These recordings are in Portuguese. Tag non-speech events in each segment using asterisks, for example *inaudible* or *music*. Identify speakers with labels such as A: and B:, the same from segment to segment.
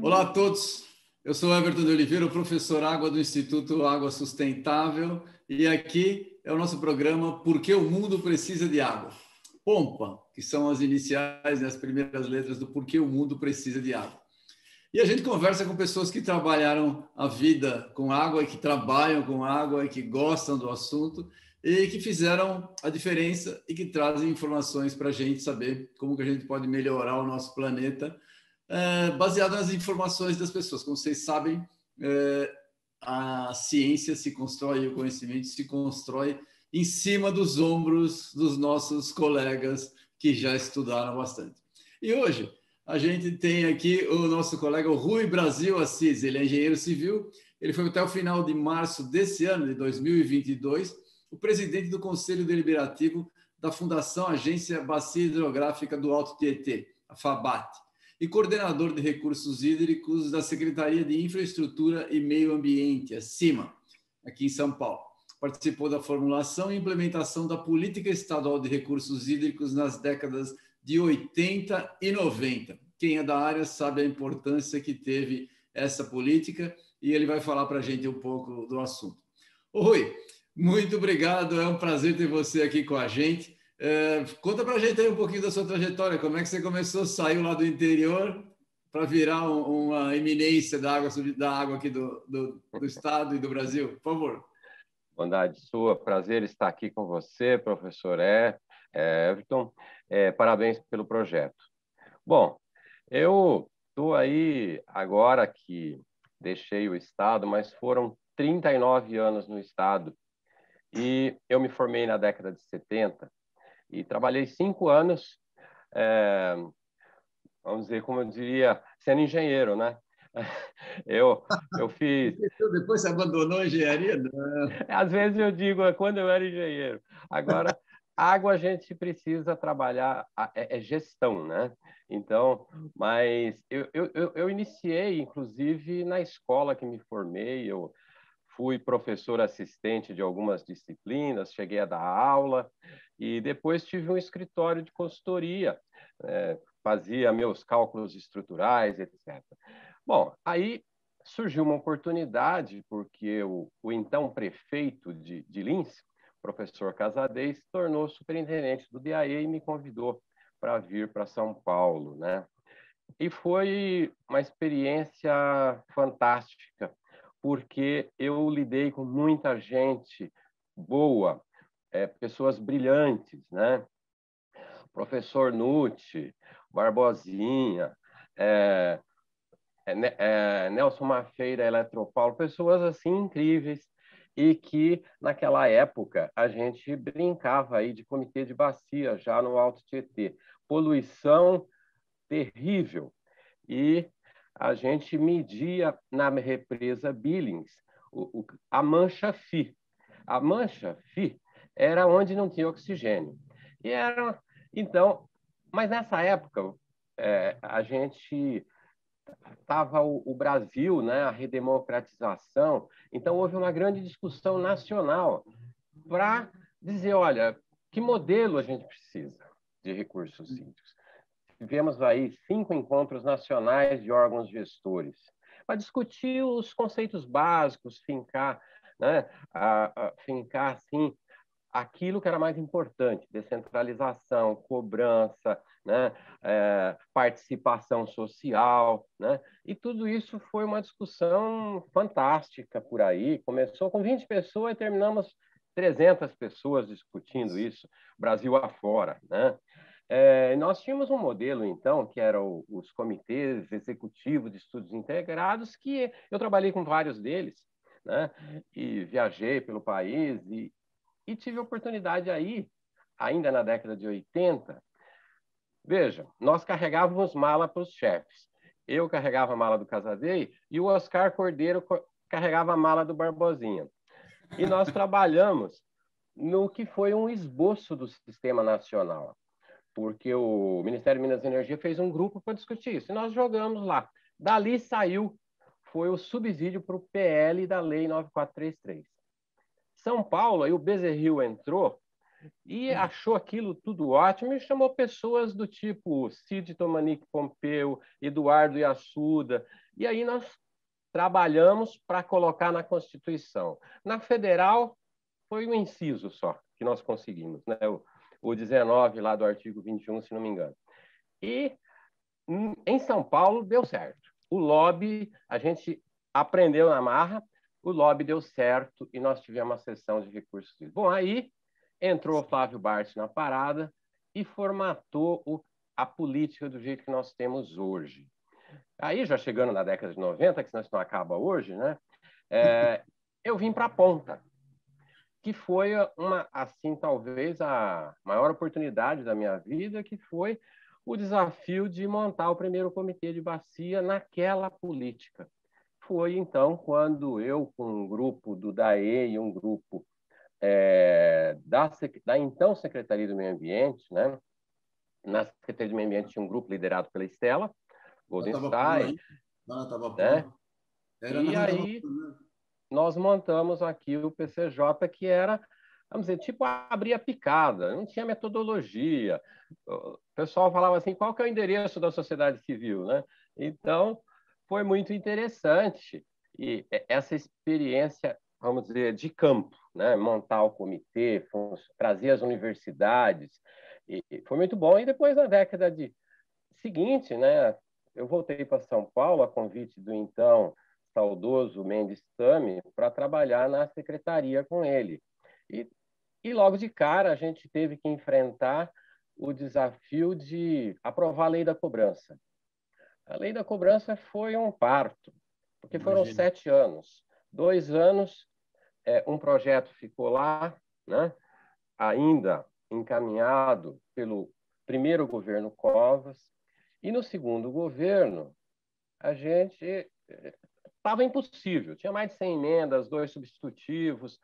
A: Olá a todos, eu sou Everton de Oliveira, professor Água do Instituto Água Sustentável, e aqui é o nosso programa Por que o Mundo Precisa de Água? POMPA, que são as iniciais e as primeiras letras do Por que o Mundo Precisa de Água. E a gente conversa com pessoas que trabalharam a vida com água, e que trabalham com água, e que gostam do assunto, e que fizeram a diferença e que trazem informações para a gente saber como que a gente pode melhorar o nosso planeta é, baseado nas informações das pessoas. Como vocês sabem, é, a ciência se constrói, o conhecimento se constrói em cima dos ombros dos nossos colegas que já estudaram bastante. E hoje a gente tem aqui o nosso colega Rui Brasil Assis, ele é engenheiro civil, ele foi até o final de março desse ano, de 2022, o presidente do Conselho Deliberativo da Fundação Agência Bacia Hidrográfica do Alto Tietê, a FABAT e coordenador de recursos hídricos da Secretaria de Infraestrutura e Meio Ambiente, a CIMA, aqui em São Paulo. Participou da formulação e implementação da Política Estadual de Recursos Hídricos nas décadas de 80 e 90. Quem é da área sabe a importância que teve essa política e ele vai falar para a gente um pouco do assunto. Ô Rui, muito obrigado, é um prazer ter você aqui com a gente. É, conta para a gente aí um pouquinho da sua trajetória, como é que você começou, saiu lá do interior para virar um, uma eminência da água, da água aqui do, do, do, estado e do Brasil, por favor.
B: Bondade sua, prazer estar aqui com você, professor é, Everton. É, parabéns pelo projeto. Bom, eu estou aí agora que deixei o estado, mas foram 39 anos no estado e eu me formei na década de 70 e trabalhei cinco anos, é, vamos dizer, como eu diria, sendo engenheiro, né? *laughs* Eu, eu fiz.
A: Depois você abandonou a engenharia?
B: Às vezes eu digo, é quando eu era engenheiro. Agora, água a gente precisa trabalhar, é, é gestão, né? Então, mas eu, eu, eu iniciei, inclusive, na escola que me formei, eu fui professor assistente de algumas disciplinas, cheguei a dar aula e depois tive um escritório de consultoria, é, fazia meus cálculos estruturais, etc. Bom, aí surgiu uma oportunidade porque o, o então prefeito de, de Lins, professor Casadei, se tornou superintendente do DAE e me convidou para vir para São Paulo, né? E foi uma experiência fantástica, porque eu lidei com muita gente boa, é, pessoas brilhantes, né? Professor Nucci, Barbosinha, é, é, é, Nelson Mafeira, Eletropaulo, pessoas assim incríveis e que naquela época a gente brincava aí de comitê de bacia já no Alto Tietê, poluição terrível e a gente media na represa Billings o, o, a mancha FI. A mancha FI era onde não tinha oxigênio. E era, então, mas nessa época é, a gente estava o, o, Brasil, né, a redemocratização, então houve uma grande discussão nacional para dizer, olha, que modelo a gente precisa de recursos hídricos. Tivemos aí cinco encontros nacionais de órgãos gestores para discutir os conceitos básicos, fincar, né, a, a, fincar assim aquilo que era mais importante: descentralização, cobrança, né, é, participação social, né? E tudo isso foi uma discussão fantástica por aí. Começou com 20 pessoas e terminamos 300 pessoas discutindo isso, Brasil afora, né? É, nós tínhamos um modelo, então, que eram os comitês executivos de estudos integrados, que eu trabalhei com vários deles, né? E viajei pelo país e, e tive a oportunidade aí, ainda na década de 80. Veja, nós carregávamos mala para os chefes. Eu carregava a mala do Casadei e o Oscar Cordeiro carregava a mala do Barbosinha. E nós trabalhamos no que foi um esboço do sistema nacional, porque o Ministério de Minas e Energia fez um grupo para discutir isso, e nós jogamos lá. Dali saiu, foi o subsídio para o PL da Lei 9433. São Paulo, aí o Bezerril entrou e achou aquilo tudo ótimo e chamou pessoas do tipo Cid Tomanique Pompeu, Eduardo Iassuda, e aí nós trabalhamos para colocar na Constituição. Na federal, foi um inciso só que nós conseguimos, né? o, o 19 lá do artigo 21, se não me engano. E hum, em São Paulo deu certo. O lobby, a gente aprendeu na marra, o lobby deu certo e nós tivemos uma sessão de recursos. Bom, aí entrou o Flávio Bart na parada e formatou o, a política do jeito que nós temos hoje. Aí, já chegando na década de 90, que senão isso não acaba hoje, né? É, eu vim para a ponta, que foi uma, assim, talvez a maior oportunidade da minha vida, que foi o desafio de montar o primeiro comitê de bacia naquela política. Foi então quando eu, com um grupo do DAE e um grupo é, da, da, então Secretaria do Meio Ambiente, né? Na Secretaria do Meio Ambiente tinha um grupo liderado pela Estela Goldenstein. Né? E aí né? Nós montamos aqui o PCJ, que era, vamos dizer, tipo abrir a picada, não tinha metodologia. O pessoal falava assim, qual que é o endereço da sociedade civil, né? Então, foi muito interessante e essa experiência vamos dizer, de campo, né? montar o comitê, trazer as universidades, e foi muito bom. E depois, na década de seguinte, né, eu voltei para São Paulo a convite do então saudoso Mendes Tami para trabalhar na secretaria com ele. E, e logo de cara a gente teve que enfrentar o desafio de aprovar a lei da cobrança. A lei da cobrança foi um parto, porque foram Imagina. sete anos. Dois anos é, um projeto ficou lá, né, ainda encaminhado pelo primeiro governo Covas, e no segundo governo, a gente estava impossível, tinha mais de 100 emendas, dois substitutivos,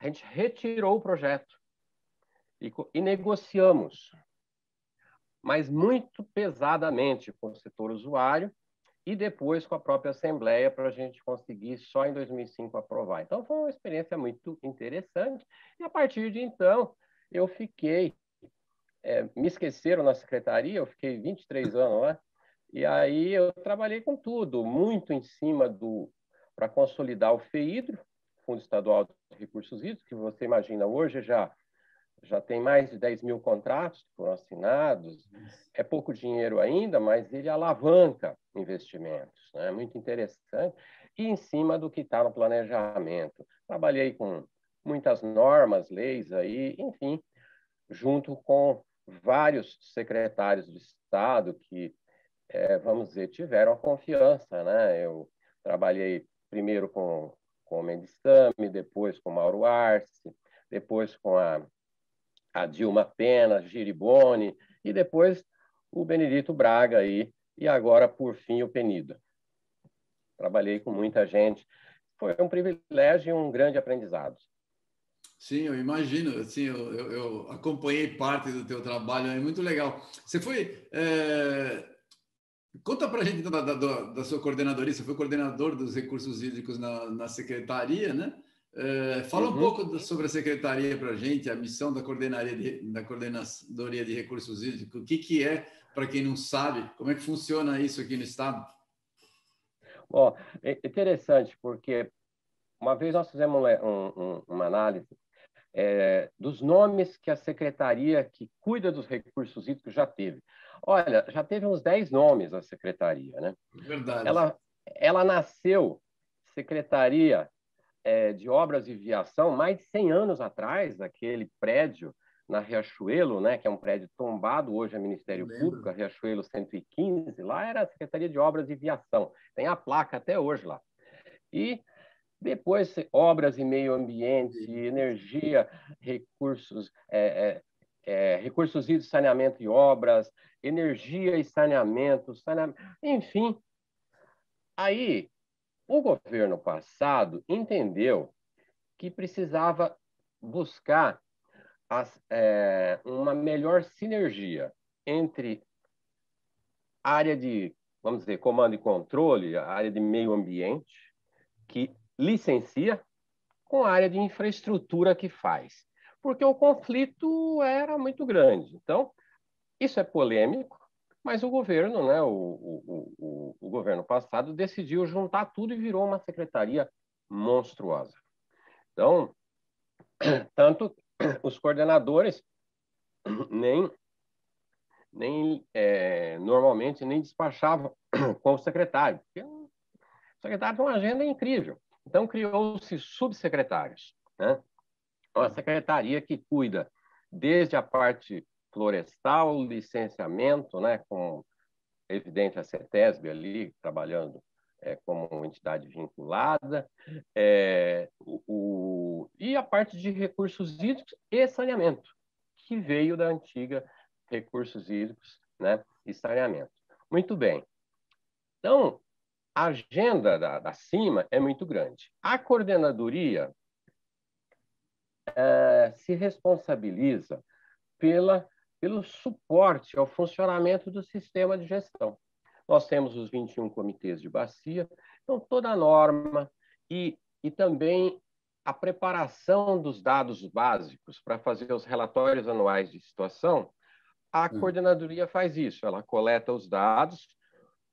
B: a gente retirou o projeto e, e negociamos, mas muito pesadamente com o setor usuário, e depois com a própria Assembleia para a gente conseguir só em 2005 aprovar. Então foi uma experiência muito interessante. E a partir de então eu fiquei, é, me esqueceram na secretaria, eu fiquei 23 anos lá e aí eu trabalhei com tudo, muito em cima do para consolidar o FEIDRO, Fundo Estadual de Recursos Hídricos, que você imagina hoje já já tem mais de 10 mil contratos que foram assinados. É pouco dinheiro ainda, mas ele alavanca investimentos. É né? muito interessante. E em cima do que está no planejamento. Trabalhei com muitas normas, leis aí, enfim, junto com vários secretários de Estado que, é, vamos dizer, tiveram a confiança. Né? Eu trabalhei primeiro com, com o Mendes depois com Mauro Arce, depois com a a Dilma Pena, Giribone, e depois o Benedito Braga aí, e agora, por fim, o Penido. Trabalhei com muita gente. Foi um privilégio e um grande aprendizado.
A: Sim, eu imagino. Assim, eu, eu acompanhei parte do teu trabalho, é muito legal. Você foi... É... Conta para a gente então, da, da, da, sua coordenadoria. Você foi coordenador dos recursos hídricos na, na secretaria, né? É, fala uhum. um pouco sobre a secretaria para a gente, a missão da coordenadoria de, da coordenadoria de recursos hídricos, o que, que é, para quem não sabe, como é que funciona isso aqui no Estado?
B: Bom, é interessante, porque uma vez nós fizemos um, um, uma análise é, dos nomes que a secretaria que cuida dos recursos hídricos já teve. Olha, já teve uns 10 nomes a secretaria, né?
A: Verdade.
B: Ela, ela nasceu, secretaria é, de obras de viação mais de 100 anos atrás, aquele prédio na Riachuelo, né, que é um prédio tombado, hoje é Ministério Público, a Riachuelo 115, lá era a Secretaria de Obras e Viação. Tem a placa até hoje lá. E depois, obras e meio ambiente, energia, recursos, é, é, é, recursos de saneamento e obras, energia e saneamento, saneamento, enfim. Aí, o governo passado entendeu que precisava buscar as, é, uma melhor sinergia entre área de, vamos dizer, comando e controle, a área de meio ambiente, que licencia, com a área de infraestrutura que faz. Porque o conflito era muito grande. Então, isso é polêmico, mas o governo, né, o, o, o, o governo passado, decidiu juntar tudo e virou uma secretaria monstruosa. Então, *clears throat* tanto *clears throat* os coordenadores *clears throat* nem, nem é, normalmente nem despachavam com o secretário, o secretário tem uma agenda incrível. Então, criou-se subsecretários. Né? Uma secretaria que cuida desde a parte florestal, licenciamento, né, com evidente a CETESB ali trabalhando é, como entidade vinculada, é, o, o, e a parte de recursos hídricos e saneamento, que veio da antiga recursos hídricos né, e saneamento. Muito bem. Então, a agenda da, da CIMA é muito grande. A coordenadoria é, se responsabiliza pela, pelo suporte ao funcionamento do sistema de gestão. Nós temos os 21 comitês de bacia, então toda a norma e, e também a preparação dos dados básicos para fazer os relatórios anuais de situação, a hum. coordenadoria faz isso. Ela coleta os dados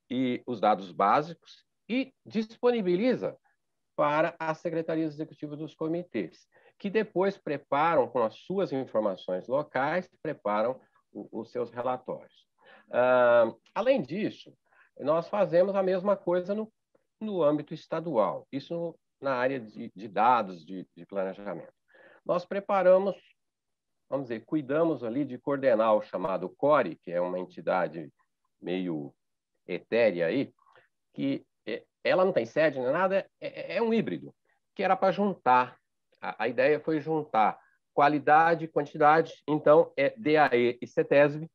B: e os dados básicos e disponibiliza para as secretarias executivas dos comitês, que depois preparam com as suas informações locais, preparam o, os seus relatórios. Além disso, nós fazemos a mesma coisa no, no âmbito estadual, isso na área de, de dados, de, de planejamento. Nós preparamos, vamos dizer, cuidamos ali de coordenar o chamado CORE, que é uma entidade meio etérea aí, que é, ela não tem sede nem nada, é, é, é um híbrido, que era para juntar, a, a, ideia foi juntar qualidade e quantidade, então é DAE e CETESB,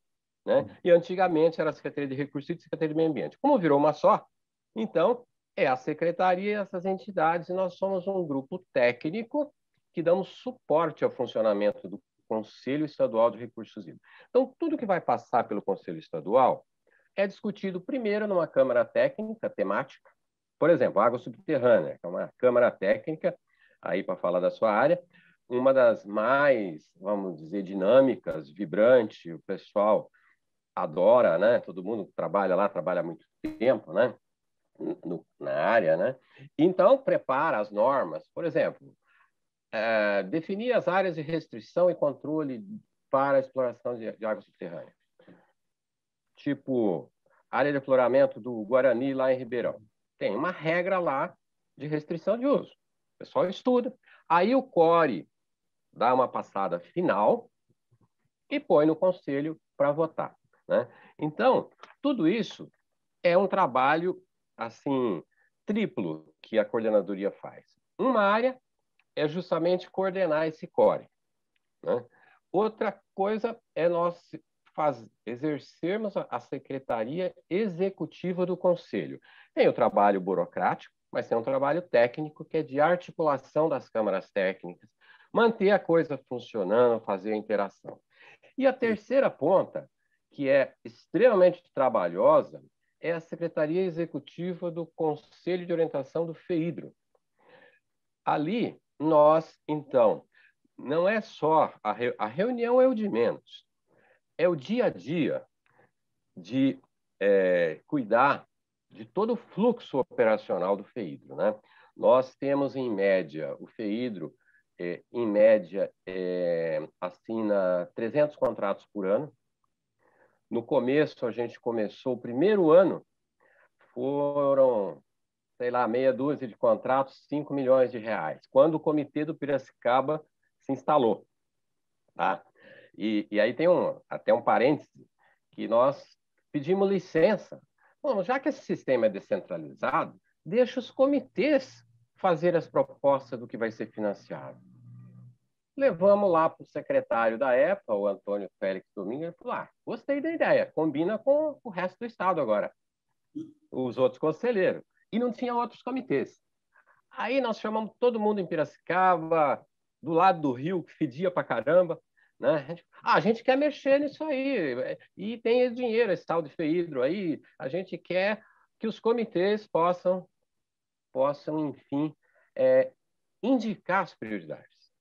B: né? E antigamente era a Secretaria de Recursos e a Secretaria de Meio Ambiente. Como virou uma só, então é a secretaria e essas entidades, e nós somos um grupo técnico que damos suporte ao funcionamento do Conselho Estadual de Recursos Hídricos. Então, tudo que vai passar pelo Conselho Estadual é discutido primeiro numa Câmara Técnica temática, por exemplo, água subterrânea, que é uma Câmara Técnica, aí para falar da sua área, uma das mais, vamos dizer, dinâmicas, vibrante, o pessoal adora, né? Todo mundo trabalha lá, trabalha há muito tempo, né? No, na área, né? Então, prepara as normas. Por exemplo, é, definir as áreas de restrição e controle para a exploração de, de água subterrânea. Tipo, área de afloramento do Guarani lá em Ribeirão. Tem uma regra lá de restrição de uso. Pessoal estuda. Aí o CORE dá uma passada final e põe no conselho para votar. Né? Então, tudo isso é um trabalho assim triplo que a coordenadoria faz. Uma área é justamente coordenar esse core. Né? Outra coisa é nós faz, exercermos a secretaria executiva do conselho. Tem o trabalho burocrático, mas tem um trabalho técnico que é de articulação das câmaras técnicas, manter a coisa funcionando, fazer a interação. E a terceira ponta que é extremamente trabalhosa, é a Secretaria Executiva do Conselho de Orientação do FEIDRO. Ali, nós, então, não é só a, re... a reunião é o de menos, é o dia a dia de é, cuidar de todo o fluxo operacional do FEIDRO. Né? Nós temos, em média, o FEIDRO, é, em média, é, assina 300 contratos por ano, no começo, a gente começou, o primeiro ano, foram, sei lá, meia dúzia de contratos, 5 milhões de reais, quando o comitê do Piracicaba se instalou. Tá? E, e aí tem um, até um parêntese, que nós pedimos licença. Bom, já que esse sistema é descentralizado, deixa os comitês fazer as propostas do que vai ser financiado. Levamos lá para o secretário da época, o Antônio Félix Domingues, ele falou: ah, gostei da ideia, combina com o resto do Estado agora, os outros conselheiros. E não tinha outros comitês. Aí nós chamamos todo mundo em Piracicaba, do lado do rio, que fedia para caramba. Né? A gente, ah, a gente quer mexer nisso aí, e tem dinheiro, esse tal de FEIDRO aí, a gente quer que os comitês possam, possam enfim, é, indicar as prioridades.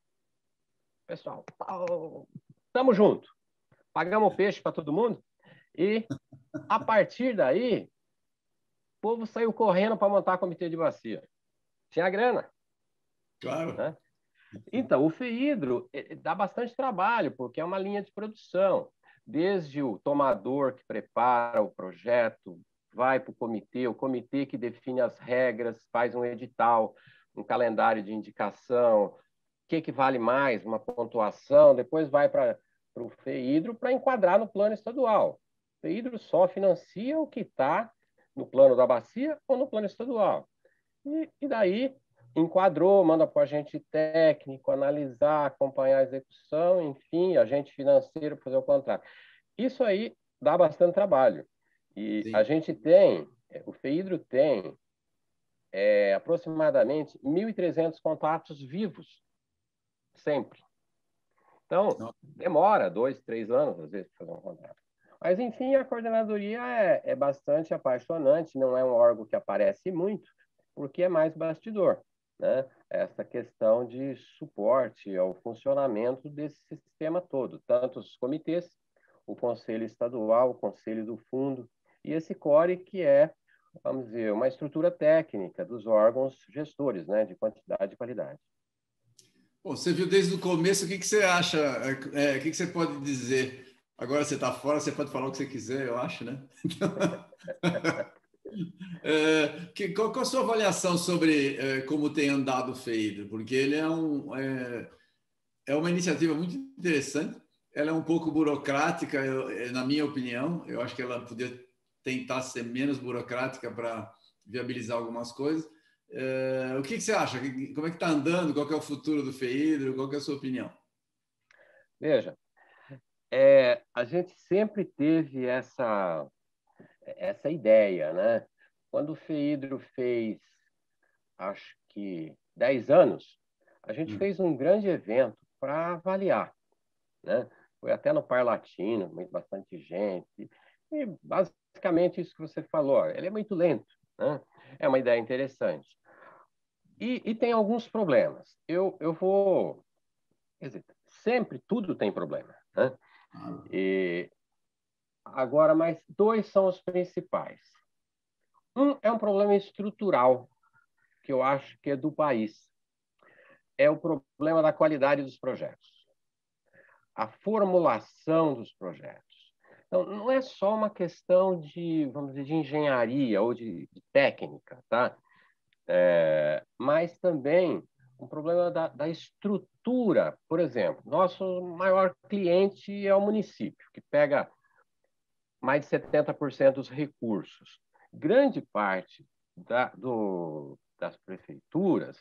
B: pessoal, estamos junto. Pagamos peixe para todo mundo e a partir daí, o povo saiu correndo para montar comitê de bacia. Tinha grana.
A: Claro. Né?
B: Então, o FEIDRO eh, dá bastante trabalho, porque é uma linha de produção. Desde o tomador que prepara o projeto, vai para o comitê, o comitê que define as regras, faz um edital, um calendário de indicação, o que, que vale mais, uma pontuação, depois vai para o FEIDRO para enquadrar no plano estadual. O FEIDRO só financia o que está no plano da bacia ou no plano estadual. E, e daí enquadrou, manda para o agente técnico analisar, acompanhar a execução, enfim, agente financeiro fazer o contrato. Isso aí dá bastante trabalho. E Sim. a gente tem, o FEIDRO tem é, aproximadamente 1.300 contratos vivos, sempre. Então, demora dois, três anos, às vezes, para fazer um contrato. Mas, enfim, a coordenadoria é, é bastante apaixonante, não é um órgão que aparece muito, porque é mais bastidor né, essa questão de suporte ao funcionamento desse sistema todo, tanto os comitês, o Conselho Estadual, o Conselho do Fundo, e esse CORE, que é, vamos dizer, uma estrutura técnica dos órgãos gestores né, de quantidade e qualidade.
A: Bom, você viu desde o começo, o que, que você acha, é, o que, que você pode dizer? Agora você está fora, você pode falar o que você quiser, eu acho, né? *laughs* É, que, qual, qual, a sua avaliação sobre é, como tem andado o FEIDRO? Porque ele é, um, é, é, uma iniciativa muito interessante. Ela é um pouco burocrática, eu, é, na minha opinião. Eu acho que ela podia tentar ser menos burocrática para viabilizar algumas coisas. É, o que, que, você acha? Como é que está andando? Qual é o futuro do FEIDRO? Qual é a sua opinião?
B: Veja, é, a gente sempre teve essa essa ideia, né? Quando o FEIDRO fez, acho que 10 anos, a gente hum. fez um grande evento para avaliar, né? Foi até no Parlatino, bastante gente. E basicamente isso que você falou, ele é muito lento, né? É uma ideia interessante. E, e tem alguns problemas. Eu, eu vou... Quer dizer, sempre tudo tem problema, né? Ah. E Agora, mas dois são os principais. Um é um problema estrutural, que eu acho que é do país. É o problema da qualidade dos projetos. A formulação dos projetos. Então, não é só uma questão de, vamos dizer, de engenharia ou de, de técnica, tá? É, mas também um problema da, da, estrutura. Por exemplo, nosso maior cliente é o município, que pega mais de 70% dos recursos. Grande parte da, do, das prefeituras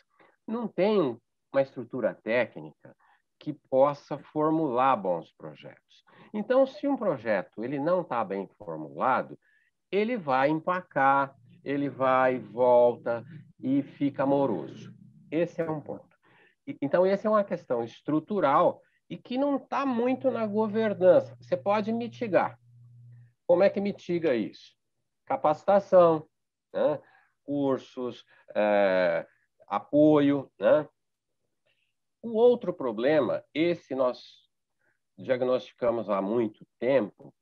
B: não tem uma estrutura técnica que possa formular bons projetos. Então, se um projeto ele não está bem formulado, ele vai empacar, ele vai volta e fica moroso. Esse é um ponto. Então, essa é uma questão estrutural e que não está muito na governança. Você pode mitigar. Como é que mitiga isso? Capacitação, né? cursos, é, apoio. Né? O outro problema, esse nós diagnosticamos há muito tempo,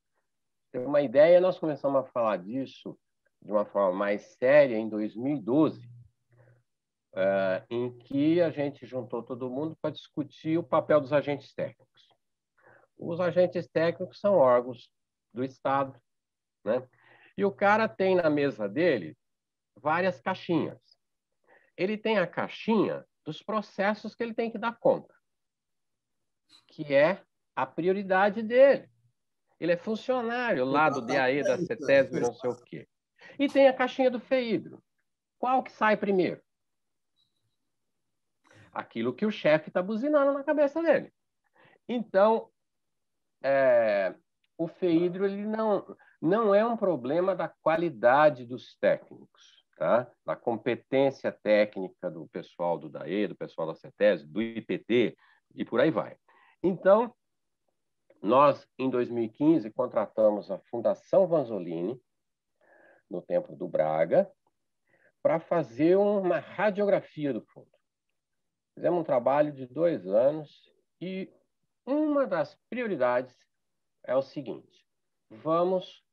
B: tem uma ideia, nós começamos a falar disso de uma forma mais séria em 2012, é, em que a gente juntou todo mundo para discutir o papel dos agentes técnicos. Os agentes técnicos são órgãos do Estado. Né? E o cara tem na mesa dele várias caixinhas. Ele tem a caixinha dos processos que ele tem que dar conta, que é a prioridade dele. Ele é funcionário lá do DAE, da CETESB, não sei o quê. E tem a caixinha do FEIDRO. Qual que sai primeiro? Aquilo que o chefe está buzinando na cabeça dele. Então, é, o FEIDRO ele não, não é um problema da qualidade dos técnicos, tá? da competência técnica do pessoal do DAE, do pessoal da CETES, do IPT e por aí vai. Então, nós, em 2015, contratamos a Fundação Vanzolini, no Templo do Braga, para fazer uma radiografia do fundo. Fizemos um trabalho de dois anos e uma das prioridades é o seguinte: vamos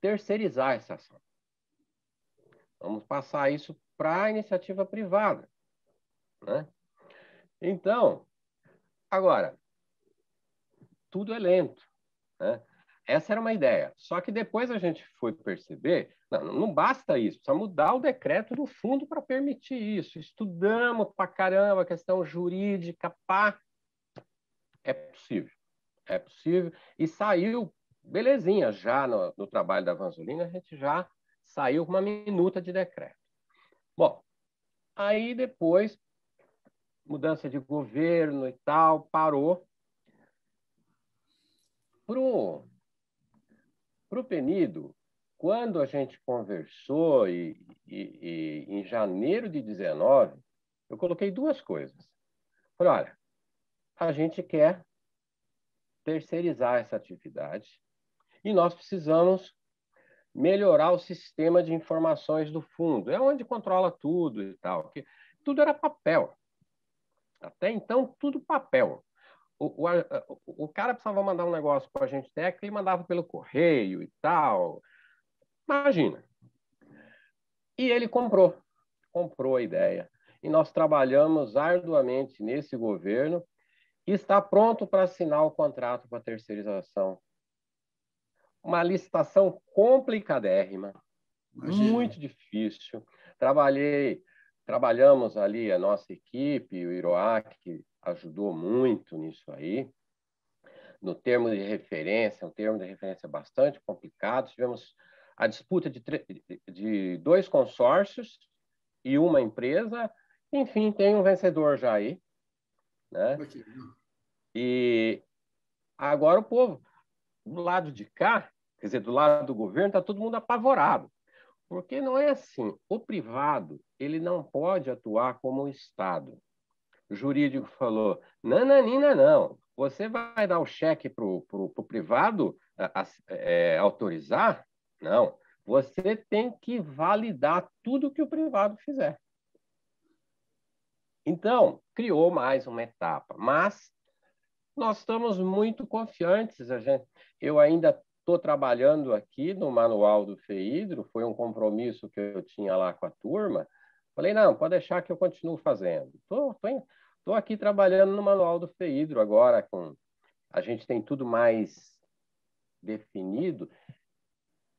B: terceirizar essa ação. Vamos passar isso para a iniciativa privada. Né? Então, agora, tudo é lento. Né? Essa era uma ideia. Só que depois a gente foi perceber, não, não basta isso, precisa mudar o decreto do fundo para permitir isso. Estudamos para caramba a questão jurídica, pá. É possível. É possível. E saiu, belezinha, já no, no trabalho da Vanzolina, a gente já saiu com uma minuta de decreto. Bom, aí depois, mudança de governo e tal, parou. Pro para o Penido, quando a gente conversou e, e, e, em janeiro de 19, eu coloquei duas coisas. Falei, olha, a gente quer terceirizar essa atividade e nós precisamos melhorar o sistema de informações do fundo. É onde controla tudo e tal. Porque tudo era papel. Até então, tudo papel o, o, o cara precisava mandar um negócio para a gente técnico e mandava pelo correio e tal. Imagina. E ele comprou, comprou a ideia. E nós trabalhamos arduamente nesse governo e está pronto para assinar o contrato para terceirização. Uma licitação complicadérrima, Imagina. muito difícil. Trabalhei, trabalhamos ali a nossa equipe, o Iroac, ajudou muito nisso aí. No termo de referência, um termo de referência bastante complicado, tivemos a disputa de, de dois consórcios e uma empresa. Enfim, tem um vencedor já aí. Né? E agora o povo, do lado de cá, quer dizer, do lado do governo, está todo mundo apavorado. Porque não é assim. O privado ele não pode atuar como o Estado jurídico falou: nananina, não. Você vai dar o cheque para o privado é, autorizar? Não. Você tem que validar tudo que o privado fizer. Então, criou mais uma etapa. Mas nós estamos muito confiantes. A gente, eu ainda estou trabalhando aqui no manual do FEIDRO, foi um compromisso que eu tinha lá com a turma. Falei, não, pode deixar que eu continuo fazendo. Estou aqui trabalhando no manual do FEIDRO agora, com a gente tem tudo mais definido.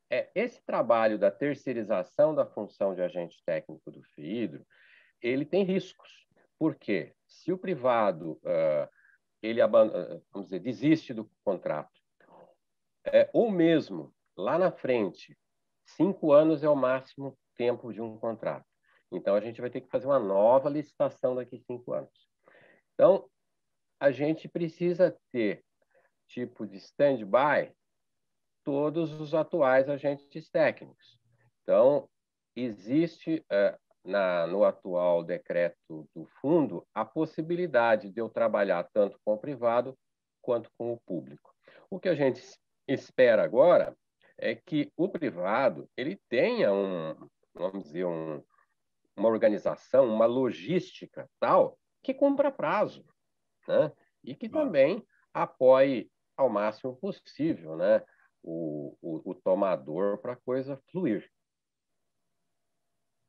B: É, esse trabalho da terceirização da função de agente técnico do FEIDRO, ele tem riscos. Por quê? Se o privado uh, ele vamos dizer, desiste do contrato, é, ou mesmo lá na frente, cinco anos é o máximo tempo de um contrato. Então, a gente vai ter que fazer uma nova licitação daqui cinco anos. Então, a gente precisa ter tipo de stand-by todos os atuais agentes técnicos. Então, existe uh, na, no atual decreto do fundo a possibilidade de eu trabalhar tanto com o privado quanto com o público. O que a gente espera agora é que o privado ele tenha um, vamos dizer, um, uma organização, uma logística tal que cumpra prazo, né? E que também apoie ao máximo possível, né? O, o, o tomador para a coisa fluir.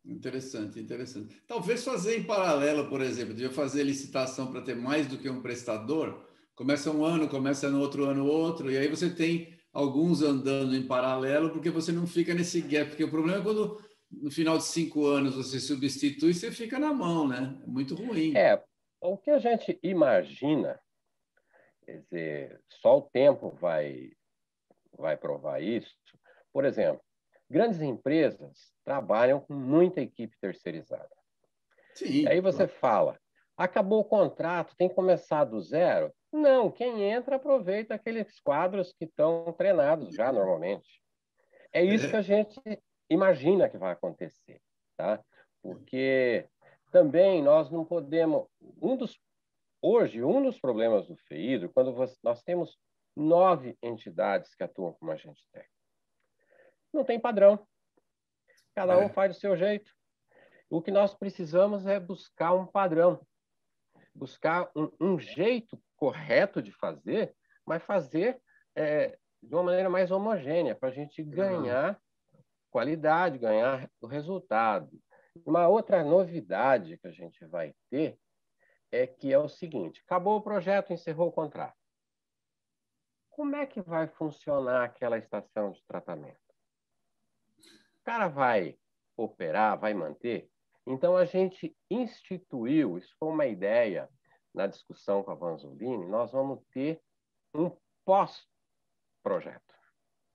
A: Interessante, interessante. Talvez fazer em paralelo, por exemplo, de fazer licitação para ter mais do que um prestador. Começa um ano, começa no outro ano outro, e aí você tem alguns andando em paralelo, porque você não fica nesse gap. Porque o problema é quando no final de cinco anos você substitui, você fica na mão, né? É muito ruim.
B: É, o que a gente imagina, quer dizer, só o tempo vai, vai provar isso. Por exemplo, grandes empresas trabalham com muita equipe terceirizada. Sim, aí você fala, acabou o contrato, tem que começar do zero? Não, quem entra aproveita aqueles quadros que estão treinados já normalmente. É isso que a gente imagina que vai acontecer, tá? Porque também nós não podemos. Um dos, hoje, um dos problemas do FEIDRO, quando você, nós temos nove entidades que atuam como agente técnico, não tem padrão. Cada um é. faz do seu jeito. O que nós precisamos é buscar um padrão, buscar um, um jeito correto de fazer, mas fazer é, de uma maneira mais homogênea, para a gente ganhar qualidade, ganhar o resultado. Uma outra novidade que a gente vai ter é que é o seguinte: acabou o projeto, encerrou o contrato. Como é que vai funcionar aquela estação de tratamento? O cara vai operar, vai manter? Então a gente instituiu, isso foi uma ideia na discussão com a Vanzolini, nós vamos ter um pós-projeto.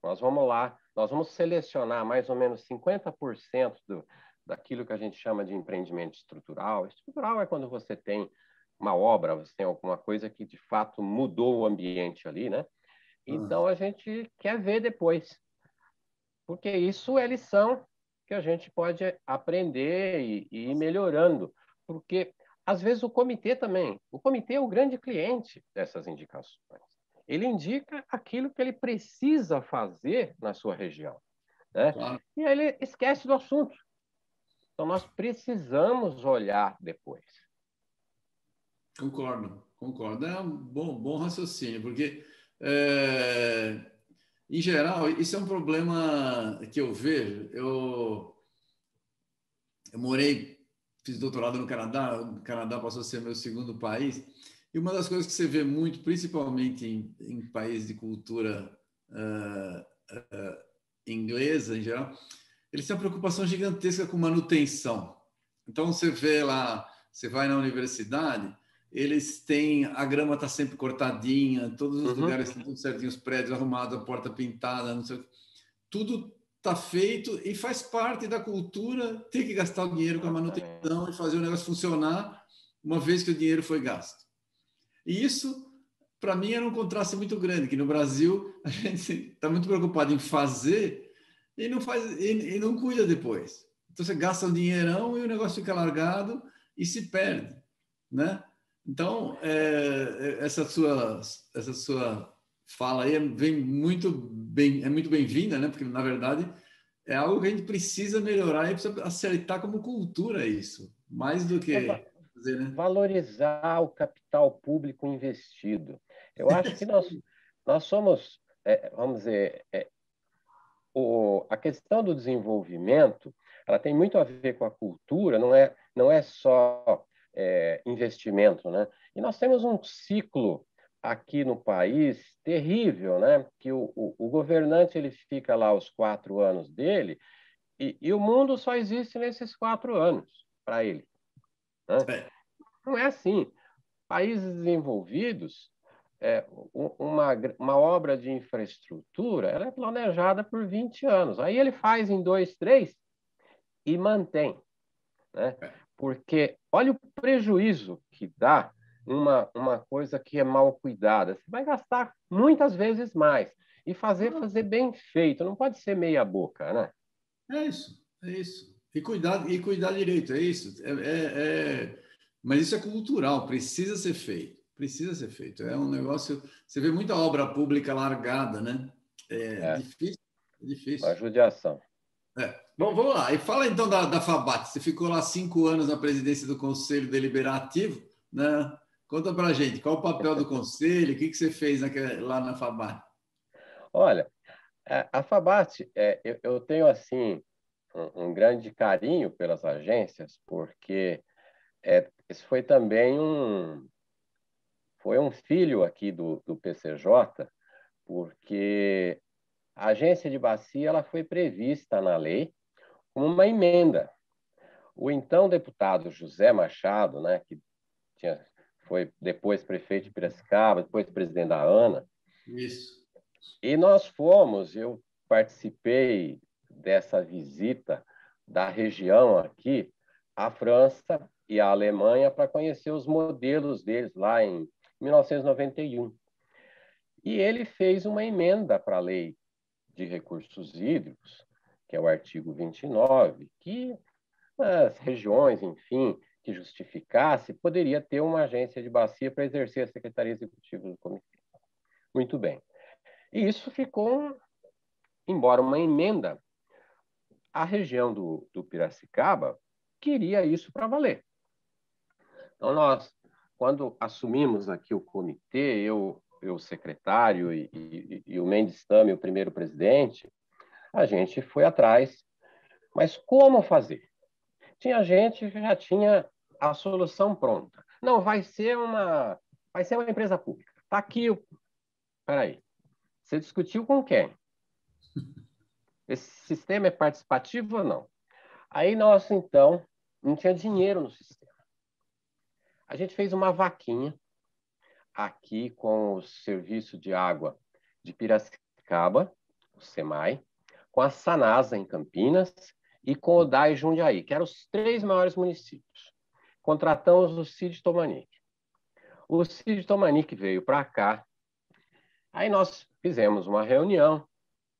B: Nós vamos lá, nós vamos selecionar mais ou menos 50% do, daquilo que a gente chama de empreendimento estrutural. Estrutural é quando você tem uma obra, você tem alguma coisa que de fato mudou o ambiente ali, né? Então a gente quer ver depois, porque isso é lição que a gente pode aprender e, e ir melhorando, porque às vezes o comitê também, o comitê é o grande cliente dessas indicações. Ele indica aquilo que ele precisa fazer na sua região, né? Claro. E aí ele esquece do assunto. Então nós precisamos olhar depois.
A: Concordo, concordo. É um bom, bom raciocínio, porque é, em geral, isso é um problema que eu vejo. Eu, eu morei, fiz doutorado no Canadá, o Canadá passou a ser meu segundo país, e uma das coisas que você vê muito, principalmente em, em países de cultura uh, uh, inglesa em geral, eles têm uma preocupação gigantesca com manutenção. Então, você vê lá, você vai na universidade, eles têm a grama está sempre cortadinha, todos os uhum. lugares estão tudo certinho, os prédios arrumados, a porta pintada, não sei tudo está feito e faz parte da cultura ter que gastar o dinheiro com a manutenção e fazer o negócio funcionar uma vez que o dinheiro foi gasto. E isso, para mim, era um contraste muito grande, que no Brasil *laughs* a gente está muito preocupado em fazer e não faz e, e não cuida depois. Então você gasta um dinheirão e o negócio fica largado e se perde, né? Então, é, é, essa sua essa sua fala aí vem muito bem, é muito bem-vinda, né? Porque na verdade é algo que a gente precisa melhorar e precisa acertar como cultura isso, mais do que
B: fazer, né? valorizar o capital público investido. Eu acho que nós *laughs* nós somos, é, vamos dizer, é, o, a questão do desenvolvimento, ela tem muito a ver com a cultura, não é não é só é, investimento, né? E nós temos um ciclo aqui no país terrível, né? Que o, o, o governante ele fica lá os quatro anos dele e, e, o mundo só existe nesses quatro anos para ele. Né? É. Não é assim. Países desenvolvidos, é, uma, uma obra de infraestrutura, ela é planejada por 20 anos. Aí ele faz em dois, três e mantém. Né? É. Porque olha o prejuízo que dá uma, uma coisa que é mal cuidada. Você vai gastar muitas vezes mais. E fazer, fazer bem feito. Não pode ser meia boca, né?
A: É isso, é isso. E cuidar, e cuidar direito, é isso. É, é, é... Mas isso é cultural, precisa ser feito. Precisa ser feito. É um negócio. Você vê muita obra pública largada, né? É, é. difícil. É difícil.
B: A judiação.
A: É. Bom, vamos lá. E fala então da, da FABAT. Você ficou lá cinco anos na presidência do Conselho Deliberativo, né? Conta para gente, qual o papel do Conselho, o que, que você fez naquele, lá na FABAT?
B: Olha, a, FABAT, é, eu, eu, tenho assim um, um, grande carinho pelas agências, porque é, isso foi também um foi um filho aqui do, do PCJ, porque a agência de bacia ela foi prevista na lei como uma emenda. O então deputado José Machado, né, que tinha, foi depois prefeito de Piracicaba, depois presidente da ANA.
A: Isso.
B: E nós fomos, eu participei dessa visita da região aqui, à França e à Alemanha, para conhecer os modelos deles lá em 1991. E ele fez uma emenda para a lei de recursos hídricos, que é o artigo 29, que as regiões, enfim, que justificasse, poderia ter uma agência de bacia para exercer a Secretaria Executiva do Comitê. Muito bem. E isso ficou, embora uma emenda, a região do, do Piracicaba queria isso para valer. Então, nós quando assumimos aqui o comitê, eu, eu secretário e, e, e o Mendes Tami, o primeiro presidente, a gente foi atrás. Mas como fazer? Tinha gente que já tinha a solução pronta. Não, vai ser uma, vai ser uma empresa pública. Está aqui o. Peraí. Você discutiu com quem? *laughs* Esse sistema é participativo ou não? Aí nós, então, não tinha dinheiro no sistema. A gente fez uma vaquinha aqui com o Serviço de Água de Piracicaba, o SEMAI, com a Sanasa em Campinas e com o DAI Jundiaí, que eram os três maiores municípios. Contratamos o Cid Tomanique. O Cid Tomanique veio para cá, aí nós fizemos uma reunião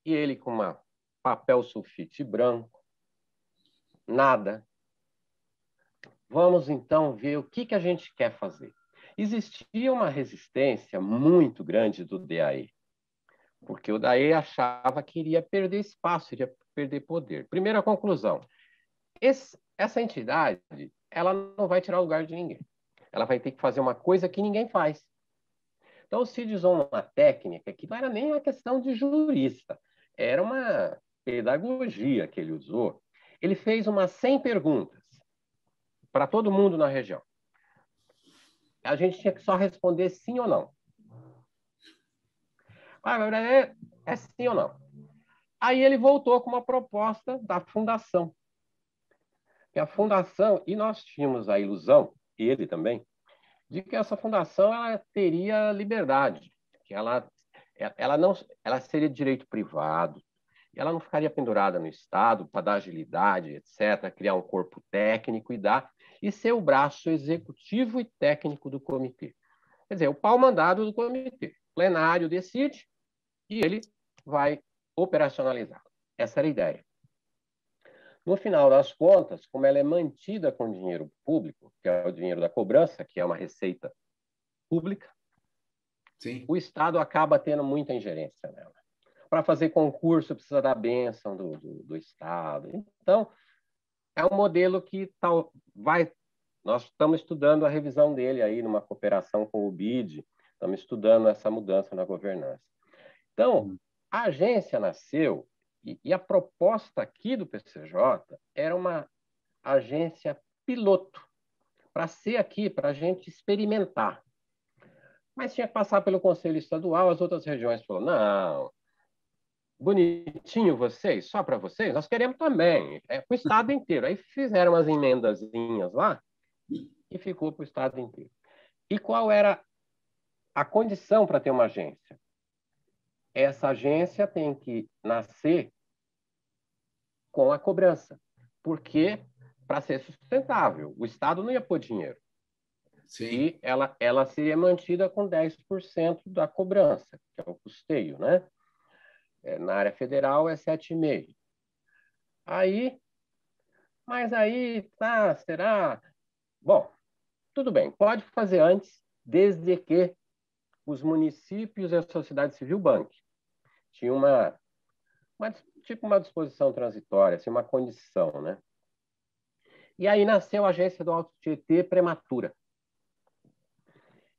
B: e ele com uma papel sulfite branco, nada. Vamos então ver o que, que a gente quer fazer. Existia uma resistência muito grande do DAE, porque o DAE achava que iria perder espaço, iria perder poder. Primeira conclusão: esse, essa entidade ela não vai tirar o lugar de ninguém. Ela vai ter que fazer uma coisa que ninguém faz. Então, o Cid usou uma técnica que não era nem uma questão de jurista, era uma pedagogia que ele usou. Ele fez umas 100 perguntas para todo mundo na região. A gente tinha que só responder sim ou não. É, sim ou não. Aí ele voltou com uma proposta da fundação. Que a fundação, e nós tínhamos a ilusão, ele também, de que essa fundação ela teria liberdade, que ela, ela, não, ela seria direito privado, ela não ficaria pendurada no Estado para dar agilidade, etc., criar um corpo técnico e dar, e ser o braço executivo e técnico do comitê. Quer dizer, o pau mandado do comitê. Plenário decide e ele vai operacionalizar. Essa era a ideia. No final das contas, como ela é mantida com dinheiro público, que é o dinheiro da cobrança, que é uma receita pública, Sim. o Estado acaba tendo muita ingerência nela. Para fazer concurso, precisa da bênção do, do, do Estado. Então, é um modelo que tal, vai. Nós estamos estudando a revisão dele aí numa cooperação com o BID, estamos estudando essa mudança na governança. Então, hum. a agência nasceu e, e a proposta aqui do PCJ era uma agência piloto para ser aqui, para a gente experimentar. Mas tinha que passar pelo Conselho Estadual, as outras regiões falaram, não, bonitinho vocês, só para vocês, nós queremos também, é para o Estado inteiro. Aí fizeram umas emendazinhas lá e ficou para o Estado inteiro. E qual era a condição para ter uma agência? essa agência tem que nascer com a cobrança, porque para ser sustentável, o Estado não ia pôr dinheiro. Sim. E ela, ela seria mantida com 10% da cobrança, que é o custeio, né? É, na área federal é 7,5%. Aí, mas aí, tá, será? Bom, tudo bem, pode fazer antes, desde que os municípios e a sociedade civil banquem. Tinha uma, uma, tipo uma disposição transitória, assim, uma condição, né? E aí nasceu a agência do Alto Tietê prematura.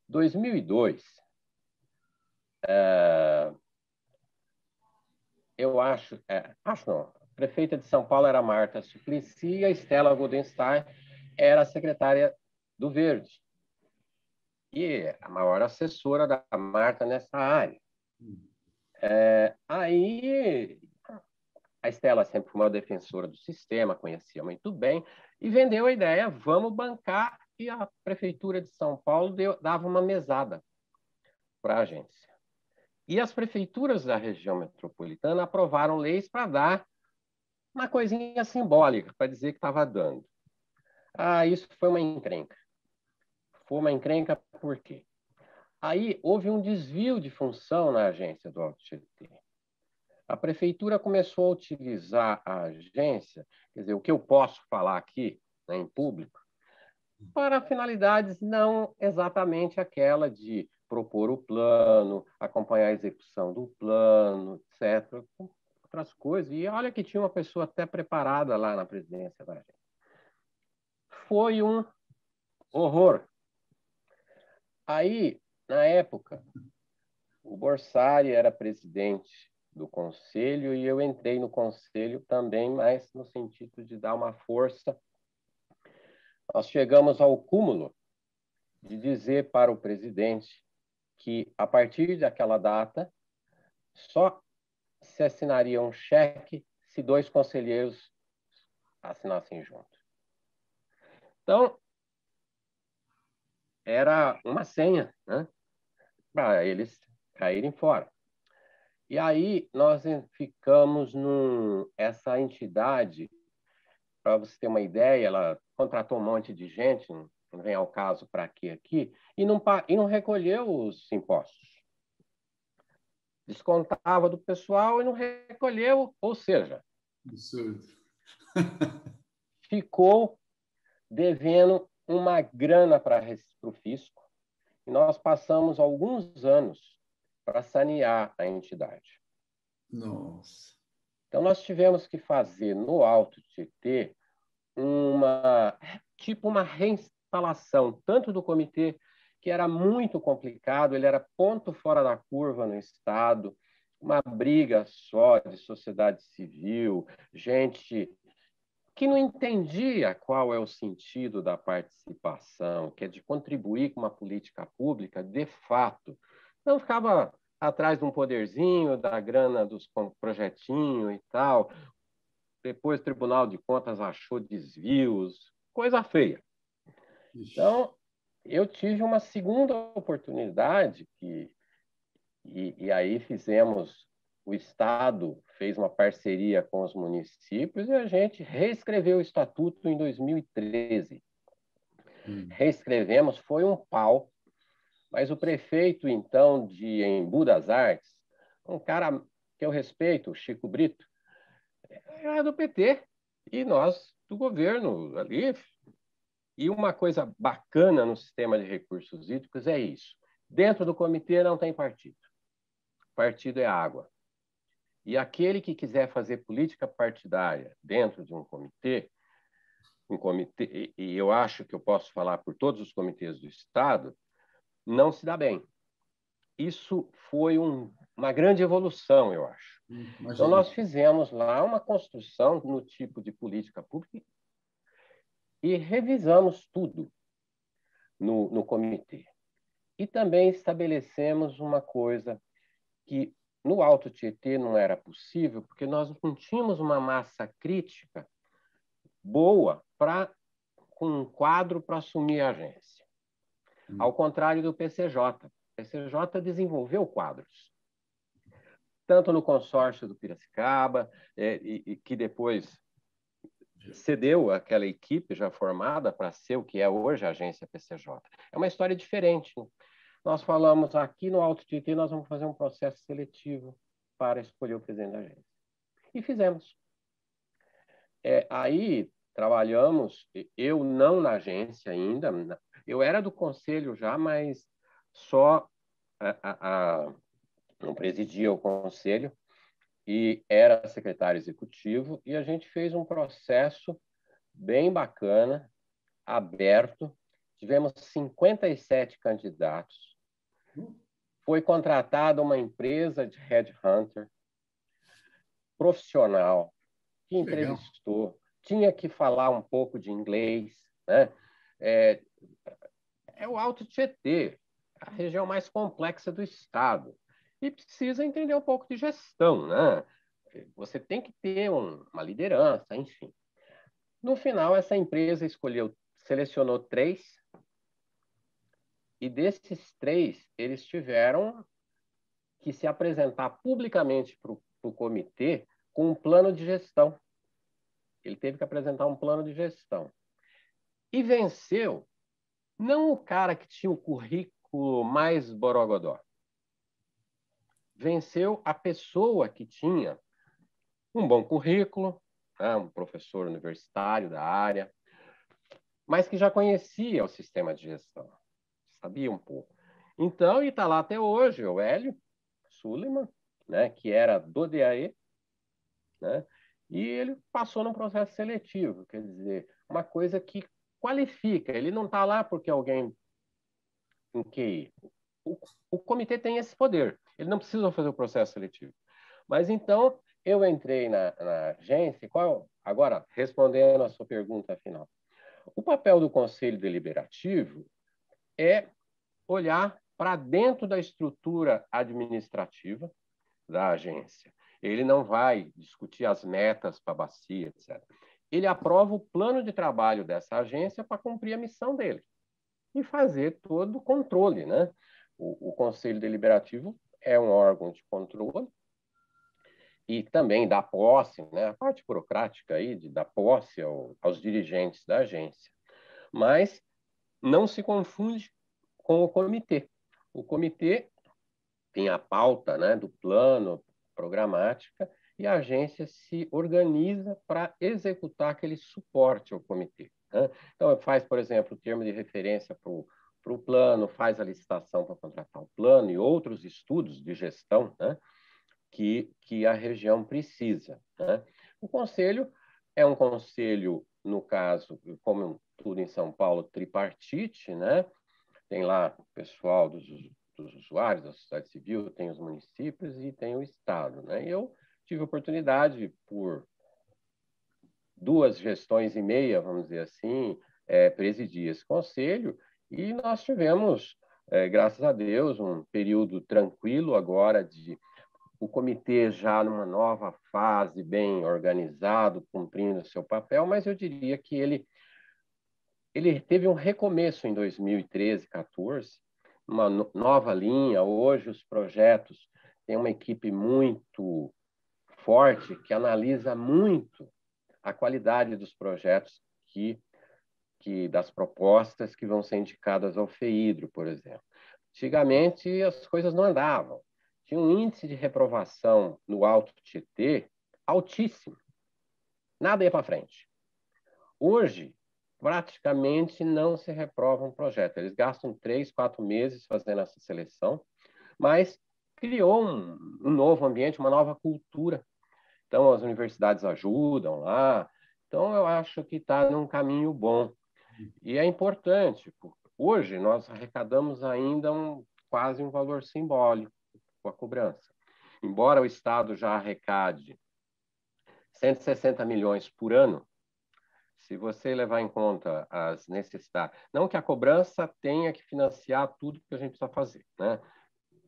B: 2002, é, eu acho, é, acho não, a prefeita de São Paulo era Marta Suplicy e a Estela Goldenstein era a secretária do Verde e a maior assessora da Marta nessa área. É, aí a Estela sempre foi uma defensora do sistema, conhecia muito bem, e vendeu a ideia, vamos bancar, e a Prefeitura de São Paulo deu, dava uma mesada para a agência. E as prefeituras da região metropolitana aprovaram leis para dar uma coisinha simbólica, para dizer que estava dando. Ah, isso foi uma encrenca. Foi uma encrenca por quê? Aí houve um desvio de função na agência do Alto Tietê. A prefeitura começou a utilizar a agência, quer dizer, o que eu posso falar aqui né, em público, para finalidades não exatamente aquela de propor o plano, acompanhar a execução do plano, etc., outras coisas. E olha que tinha uma pessoa até preparada lá na presidência da agência. Foi um horror. Aí, na época, o Borsari era presidente do conselho e eu entrei no conselho também, mas no sentido de dar uma força. Nós chegamos ao cúmulo de dizer para o presidente que, a partir daquela data, só se assinaria um cheque se dois conselheiros assinassem junto. Então, era uma senha, né? Para eles caírem fora. E aí nós ficamos num essa entidade, para você ter uma ideia, ela contratou um monte de gente, não vem ao caso para aqui aqui, e não e não recolheu os impostos. Descontava do pessoal e não recolheu, ou seja, absurdo. ficou devendo uma grana para o fisco. E nós passamos alguns anos para sanear a entidade.
A: Nossa.
B: Então, nós tivemos que fazer no Alto Tietê uma, tipo uma reinstalação, tanto do comitê, que era muito complicado, ele era ponto fora da curva no Estado, uma briga só de sociedade civil, gente que não entendia qual é o sentido da participação, que é de contribuir com uma política pública de fato. Então, ficava atrás de um poderzinho, da grana dos projetinhos e tal. Depois o Tribunal de Contas achou desvios, coisa feia. Então, eu tive uma segunda oportunidade que e, e aí fizemos o Estado fez uma parceria com os municípios e a gente reescreveu o estatuto em 2013. Hum. Reescrevemos, foi um pau, mas o prefeito, então, de Embu das Artes, um cara que eu respeito, Chico Brito, era do PT, e nós do governo ali. E uma coisa bacana no sistema de recursos hídricos é isso. Dentro do comitê não tem partido. Partido é água. E aquele que quiser fazer política partidária dentro de um comitê, um comitê, e eu acho que eu posso falar por todos os comitês do Estado, não se dá bem. Isso foi um, uma grande evolução, eu acho. Hum, imagina. Então, nós fizemos lá uma construção no tipo de política pública e revisamos tudo no, no comitê. E também estabelecemos uma coisa que no Alto Tietê não era possível, porque nós não tínhamos uma massa crítica boa para com um quadro para assumir a agência. Hum. Ao contrário do PCJ. O PCJ desenvolveu quadros. Tanto no consórcio do Piracicaba, é, e, e que depois cedeu aquela equipe já formada para ser o que é hoje a agência PCJ. É uma história diferente. Nós falamos aqui no Alto Tietê, nós vamos fazer um processo seletivo para escolher o presidente da agência. E fizemos. É, aí trabalhamos, eu não na agência ainda, eu era do conselho já, mas só a, a, a, não presidia o conselho e era secretário executivo e a gente fez um processo bem bacana, aberto. Tivemos 57 candidatos. Foi contratada uma empresa de headhunter profissional que entrevistou, Legal. tinha que falar um pouco de inglês, né? É, é o Alto Tietê, a região mais complexa do estado. E precisa entender um pouco de gestão, né? Você tem que ter um, uma liderança, enfim. No final, essa empresa escolheu, selecionou três, e desses três, eles tiveram que se apresentar publicamente para o comitê com um plano de gestão. Ele teve que apresentar um plano de gestão. E venceu não o cara que tinha o currículo mais borogodó. Venceu a pessoa que tinha um bom currículo, né, um professor universitário da área, mas que já conhecia o sistema de gestão, sabia um pouco. Então, e está lá até hoje, o Hélio Suleiman, né, que era do DAE, né, e ele passou num processo seletivo, quer dizer, uma coisa que qualifica. Ele não está lá porque alguém em QI. O, o comitê tem esse poder, ele não precisa fazer o processo seletivo. Mas então, eu entrei na, na agência, qual, agora, respondendo a sua pergunta final, o papel do conselho deliberativo é olhar para dentro da estrutura administrativa da agência. Ele não vai discutir as metas para a bacia, etc. Ele aprova o plano de trabalho dessa agência para cumprir a missão dele e fazer todo o controle. Né? O, o Conselho Deliberativo é um órgão de controle e também dá posse, né? a parte burocrática aí de dar posse ao, aos dirigentes da agência. Mas não se confunde com o comitê. O comitê tem a pauta né, do plano programática e a agência se organiza para executar aquele suporte ao comitê. Né? Então, faz, por exemplo, o termo de referência para o plano, faz a licitação para contratar o plano e outros estudos de gestão, né? que, que a região precisa. Né? O conselho é um conselho, no caso, como tudo em São Paulo, tripartite, né? tem lá o pessoal dos, dos usuários da sociedade civil, tem os municípios e tem o Estado. Né? Eu tive oportunidade, por duas gestões e meia, vamos dizer assim, é, presidir esse conselho, e nós tivemos, é, graças a Deus, um período tranquilo agora de o comitê já numa nova fase, bem organizado, cumprindo seu papel, mas eu diria que ele ele teve um recomeço em 2013, 14, uma nova linha. Hoje os projetos têm uma equipe muito forte que analisa muito a qualidade dos projetos que que das propostas que vão ser indicadas ao FEIDRO, por exemplo. Antigamente as coisas não andavam tinha um índice de reprovação no Alto Tietê altíssimo. Nada ia para frente. Hoje, praticamente não se reprova um projeto. Eles gastam três, quatro meses fazendo essa seleção, mas criou um, um novo ambiente, uma nova cultura. Então, as universidades ajudam lá. Então, eu acho que está num caminho bom. E é importante. Hoje, nós arrecadamos ainda um, quase um valor simbólico com a cobrança. Embora o Estado já arrecade 160 milhões por ano, se você levar em conta as necessidades, não que a cobrança tenha que financiar tudo que a gente precisa fazer, né?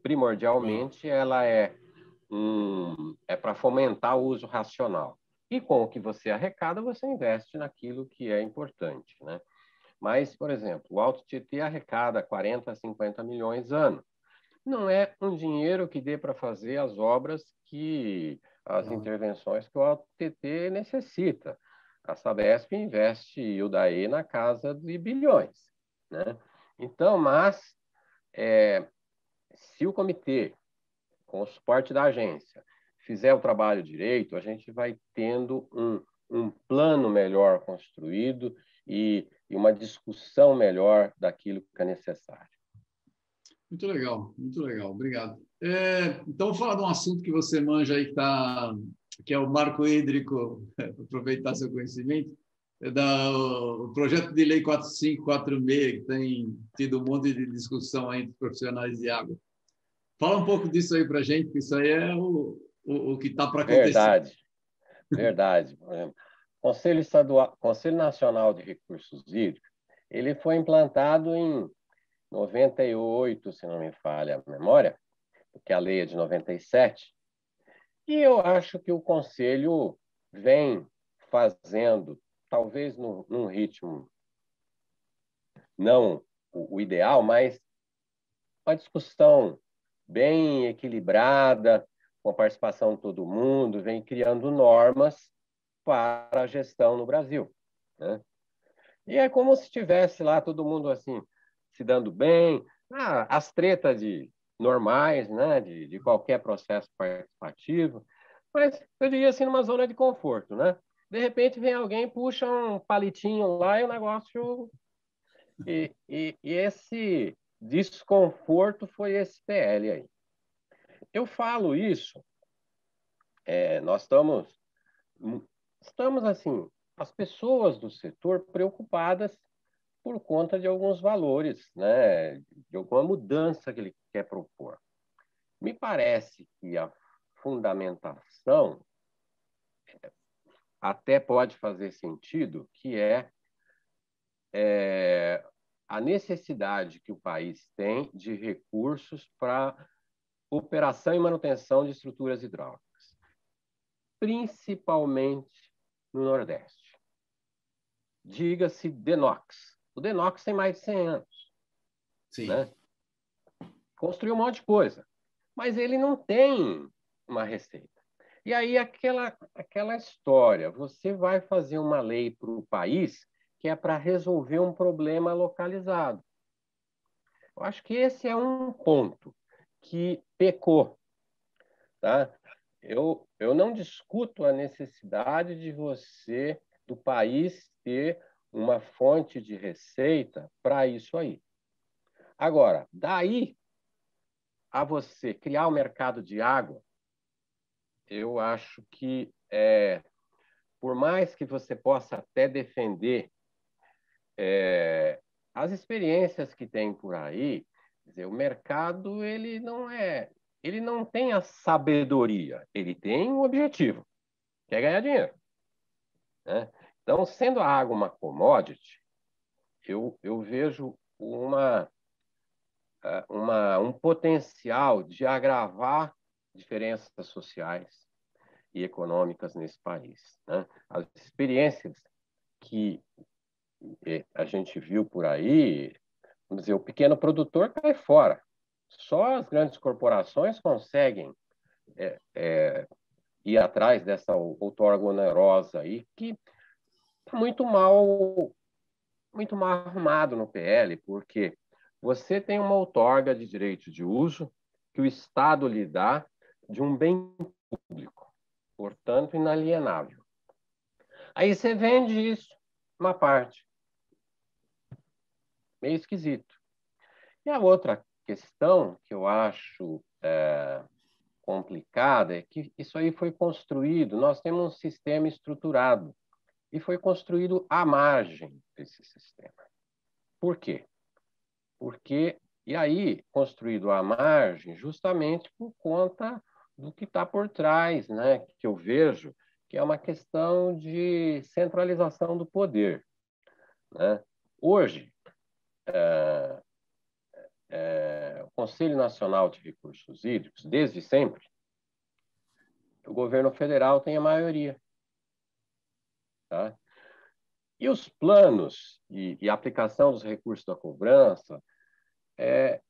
B: Primordialmente, ela é um, é para fomentar o uso racional. E com o que você arrecada, você investe naquilo que é importante, né? Mas, por exemplo, o Alto Tietê arrecada 40, 50 milhões ano não é um dinheiro que dê para fazer as obras que as intervenções que o ATT necessita. A Sabesp investe e o DAE na casa de bilhões. Né? Então, mas é, se o comitê, com o suporte da agência, fizer o trabalho direito, a gente vai tendo um, um plano melhor construído e, e uma discussão melhor daquilo que é necessário.
A: Muito legal, muito legal, obrigado. É, então, vou falar de um assunto que você manja aí, que, tá, que é o marco hídrico, *laughs* aproveitar seu conhecimento, é da, o projeto de lei 4546, que tem tido um monte de discussão entre profissionais de água. Fala um pouco disso aí para a gente, que isso aí é o, o, o que está para acontecer.
B: Verdade, verdade. Conselho, Estadual, Conselho Nacional de Recursos Hídricos, ele foi implantado em 98, se não me falha a memória, porque a lei é de 97. E eu acho que o Conselho vem fazendo, talvez num, num ritmo não o, o ideal, mas uma discussão bem equilibrada, com a participação de todo mundo, vem criando normas para a gestão no Brasil. Né? E é como se tivesse lá todo mundo assim, se dando bem, ah, as tretas de normais, né, de, de qualquer processo participativo, mas eu diria assim numa zona de conforto, né? De repente vem alguém puxa um palitinho lá e o negócio e, e, e esse desconforto foi esse PL aí. Eu falo isso, é, nós estamos estamos assim as pessoas do setor preocupadas por conta de alguns valores, né? de alguma mudança que ele quer propor. Me parece que a fundamentação até pode fazer sentido, que é, é a necessidade que o país tem de recursos para operação e manutenção de estruturas hidráulicas, principalmente no Nordeste. Diga-se DENOX. O DENOX tem mais de 100 anos. Sim. Né? Construiu um monte de coisa, mas ele não tem uma receita. E aí aquela aquela história, você vai fazer uma lei para o país que é para resolver um problema localizado. Eu acho que esse é um ponto que pecou, tá? Eu eu não discuto a necessidade de você do país ter uma fonte de receita para isso aí. Agora, daí a você criar o um mercado de água, eu acho que, é, por mais que você possa até defender é, as experiências que tem por aí, dizer, o mercado ele não é, ele não tem a sabedoria, ele tem um objetivo, que é ganhar dinheiro. Né? Então, sendo a água uma commodity, eu, eu vejo uma, uma, um potencial de agravar diferenças sociais, e econômicas nesse país. Né? As experiências que eh, a gente viu por aí, vamos dizer, o pequeno produtor cai fora. Só as grandes corporações conseguem é, é, ir atrás dessa outorga onerosa aí, que muito mal, muito mal arrumado no PL, porque você tem uma outorga de direito de uso que o Estado lhe dá de um bem público portanto, inalienável. Aí você vende isso, uma parte. Meio esquisito. E a outra questão que eu acho é, complicada é que isso aí foi construído, nós temos um sistema estruturado e foi construído à margem desse sistema. Por quê? Porque, e aí, construído à margem justamente por conta do que está por trás, né? que eu vejo que é uma questão de centralização do poder. Né? Hoje, é, é, o Conselho Nacional de Recursos Hídricos, desde sempre, o governo federal tem a maioria. Tá? E os planos e, e aplicação dos recursos da cobrança, é,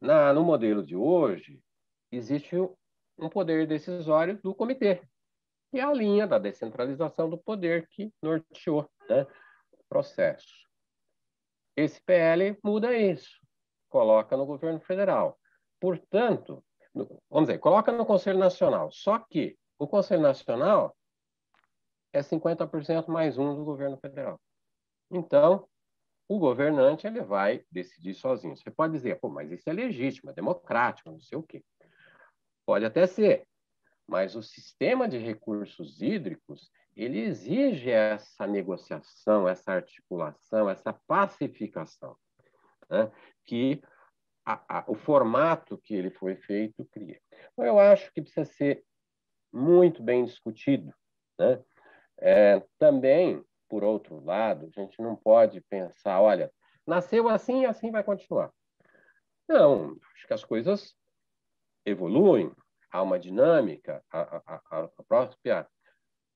B: na, no modelo de hoje, existe um poder decisório do comitê, que é a linha da descentralização do poder que norteou né, o processo. Esse PL muda isso, coloca no governo federal. Portanto, vamos dizer, coloca no Conselho Nacional. Só que o Conselho Nacional é 50% mais um do governo federal. Então, o governante ele vai decidir sozinho. Você pode dizer, pô, mas isso é legítimo, é democrático, não sei o quê. Pode até ser, mas o sistema de recursos hídricos ele exige essa negociação, essa articulação, essa pacificação, né? que a, a, o formato que ele foi feito cria. Então, eu acho que precisa ser muito bem discutido. Né? É, também, por outro lado, a gente não pode pensar, olha, nasceu assim e assim vai continuar. Não, acho que as coisas evoluem, há uma dinâmica, a, a, a, própria,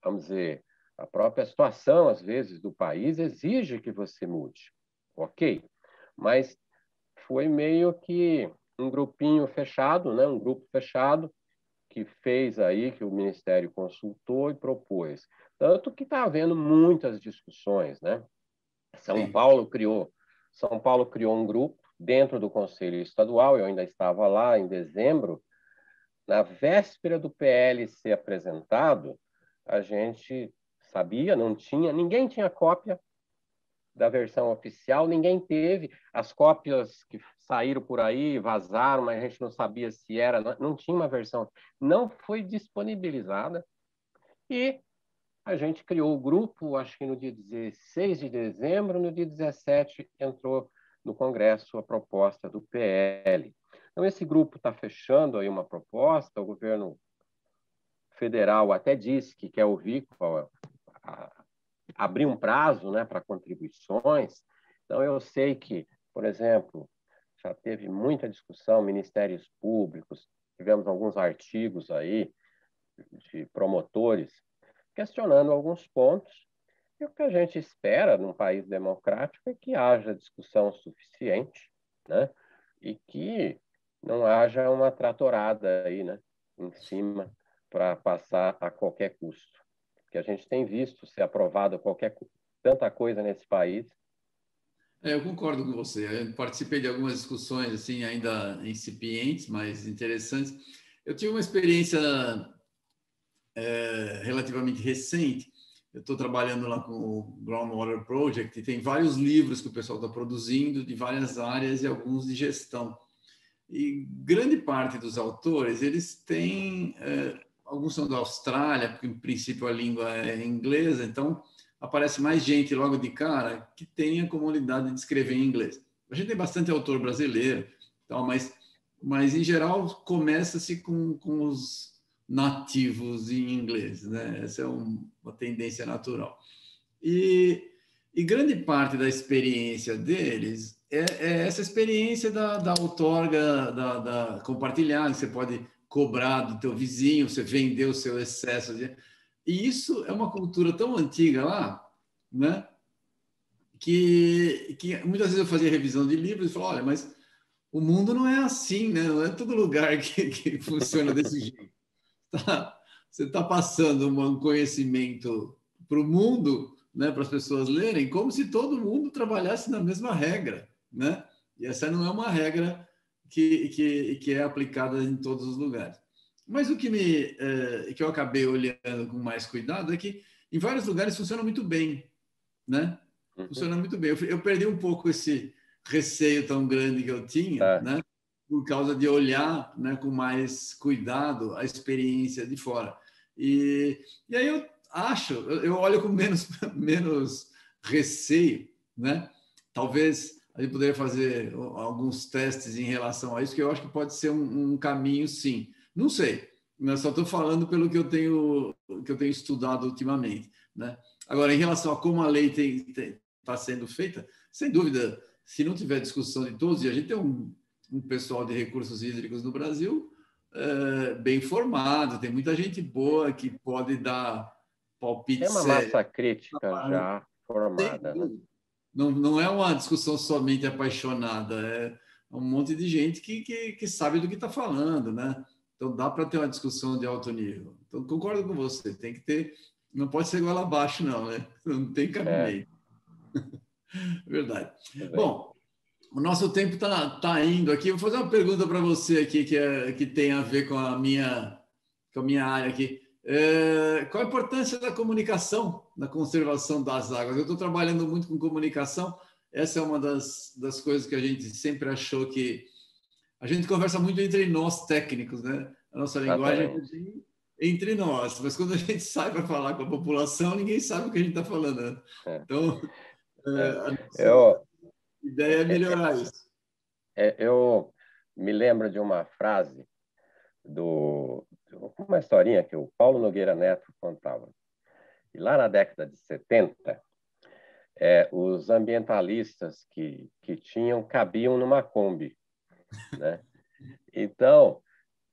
B: vamos dizer, a própria situação, às vezes, do país exige que você mude, ok? Mas foi meio que um grupinho fechado, né? um grupo fechado, que fez aí, que o Ministério consultou e propôs. Tanto que está havendo muitas discussões, né? São Sim. Paulo criou, São Paulo criou um grupo dentro do Conselho Estadual, eu ainda estava lá em dezembro, na véspera do PL ser apresentado, a gente sabia, não tinha, ninguém tinha cópia da versão oficial, ninguém teve. As cópias que saíram por aí, vazaram, mas a gente não sabia se era, não tinha uma versão, não foi disponibilizada. E a gente criou o grupo, acho que no dia 16 de dezembro, no dia 17 entrou no Congresso a proposta do PL. Então, esse grupo está fechando aí uma proposta, o governo federal até disse que quer ouvir qual, a, abrir um prazo né, para contribuições. Então, eu sei que, por exemplo, já teve muita discussão, ministérios públicos, tivemos alguns artigos aí de promotores questionando alguns pontos. E o que a gente espera num país democrático é que haja discussão suficiente, né? E que não haja uma tratorada aí, né? Em cima para passar a qualquer custo. Que a gente tem visto ser aprovado qualquer tanta coisa nesse país.
A: É, eu concordo com você. Eu participei de algumas discussões assim ainda incipientes, mas interessantes. Eu tive uma experiência é, relativamente recente. Eu estou trabalhando lá com o Groundwater Project e tem vários livros que o pessoal está produzindo de várias áreas e alguns de gestão. E grande parte dos autores, eles têm, é, alguns são da Austrália, porque em princípio a língua é inglesa, então aparece mais gente logo de cara que tem a comunidade de escrever em inglês. A gente tem bastante autor brasileiro, então, mas, mas em geral começa-se com, com os nativos em inglês, né? Essa é um, uma tendência natural. E, e, grande parte da experiência deles é, é essa experiência da, da outorga, da, da compartilhada, você pode cobrar do teu vizinho, você vender o seu excesso de... E isso é uma cultura tão antiga lá, né? Que, que muitas vezes eu fazia revisão de livros e falava, olha, mas o mundo não é assim, né? Não é todo lugar *laughs* que, que funciona desse jeito tá, você está passando um conhecimento para o mundo, né, para as pessoas lerem, como se todo mundo trabalhasse na mesma regra, né? E essa não é uma regra que, que, que é aplicada em todos os lugares. Mas o que me é, que eu acabei olhando com mais cuidado é que em vários lugares funciona muito bem, né? Uhum. Funciona muito bem. Eu, eu, perdi um pouco esse receio tão grande que eu tinha, é. né? por causa de olhar né, com mais cuidado a experiência de fora. E, e aí eu acho, eu olho com menos, *laughs* menos receio, né? Talvez a gente poderia fazer alguns testes em relação a isso, que eu acho que pode ser um, um caminho, sim. Não sei, eu só estou falando pelo que eu tenho que eu tenho estudado ultimamente, né? Agora, em relação a como a lei está sendo feita, sem dúvida, se não tiver discussão de todos, e a gente tem um um pessoal de recursos hídricos no Brasil é, bem formado, tem muita gente boa que pode dar palpite.
B: É uma sério. massa crítica já formada. Né?
A: Não, não é uma discussão somente apaixonada, é um monte de gente que, que, que sabe do que está falando, né? Então dá para ter uma discussão de alto nível. Então concordo com você, tem que ter, não pode ser igual abaixo não, né? *laughs* Não tem caminho. É. *laughs* Verdade. É Bom, o nosso tempo está tá indo aqui. Vou fazer uma pergunta para você aqui que, é, que tem a ver com a minha, com a minha área aqui. É, qual a importância da comunicação na conservação das águas? Eu estou trabalhando muito com comunicação. Essa é uma das, das coisas que a gente sempre achou que a gente conversa muito entre nós técnicos, né? A nossa linguagem é entre nós, mas quando a gente sai para falar com a população, ninguém sabe o que a gente está falando. Né? É. Então,
B: é, eu
A: a ideia é melhorar isso.
B: É, eu me lembro de uma frase do uma historinha que o Paulo Nogueira Neto contava. E lá na década de 70, é, os ambientalistas que, que tinham cabiam numa Kombi. Né? Então,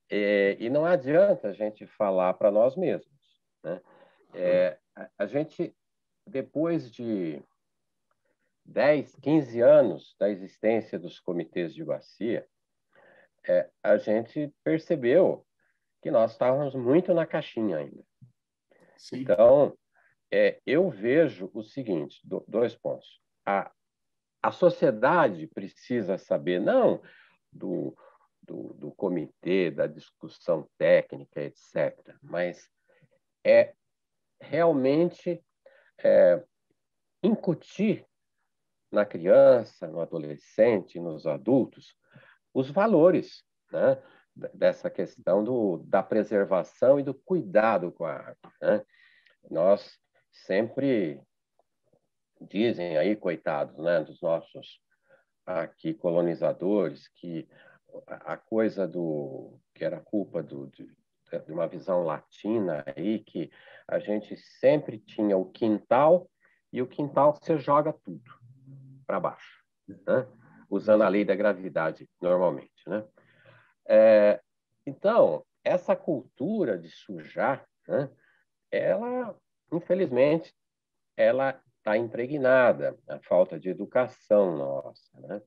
B: é, e não adianta a gente falar para nós mesmos. Né? É, a, a gente, depois de 10, 15 anos da existência dos comitês de bacia, é, a gente percebeu que nós estávamos muito na caixinha ainda. Sim. Então, é, eu vejo o seguinte, do, dois pontos. A, a sociedade precisa saber, não do, do, do comitê, da discussão técnica, etc., mas é realmente é, incutir na criança, no adolescente, nos adultos, os valores né, dessa questão do, da preservação e do cuidado com a água. Né? Nós sempre dizem aí, coitados, né, dos nossos aqui colonizadores, que a coisa do que era culpa do, de, de uma visão latina aí, que a gente sempre tinha o quintal e o quintal você joga tudo para baixo, né? usando a lei da gravidade normalmente, né? É, então essa cultura de sujar, né? Ela, infelizmente, ela está impregnada a falta de educação nossa, né?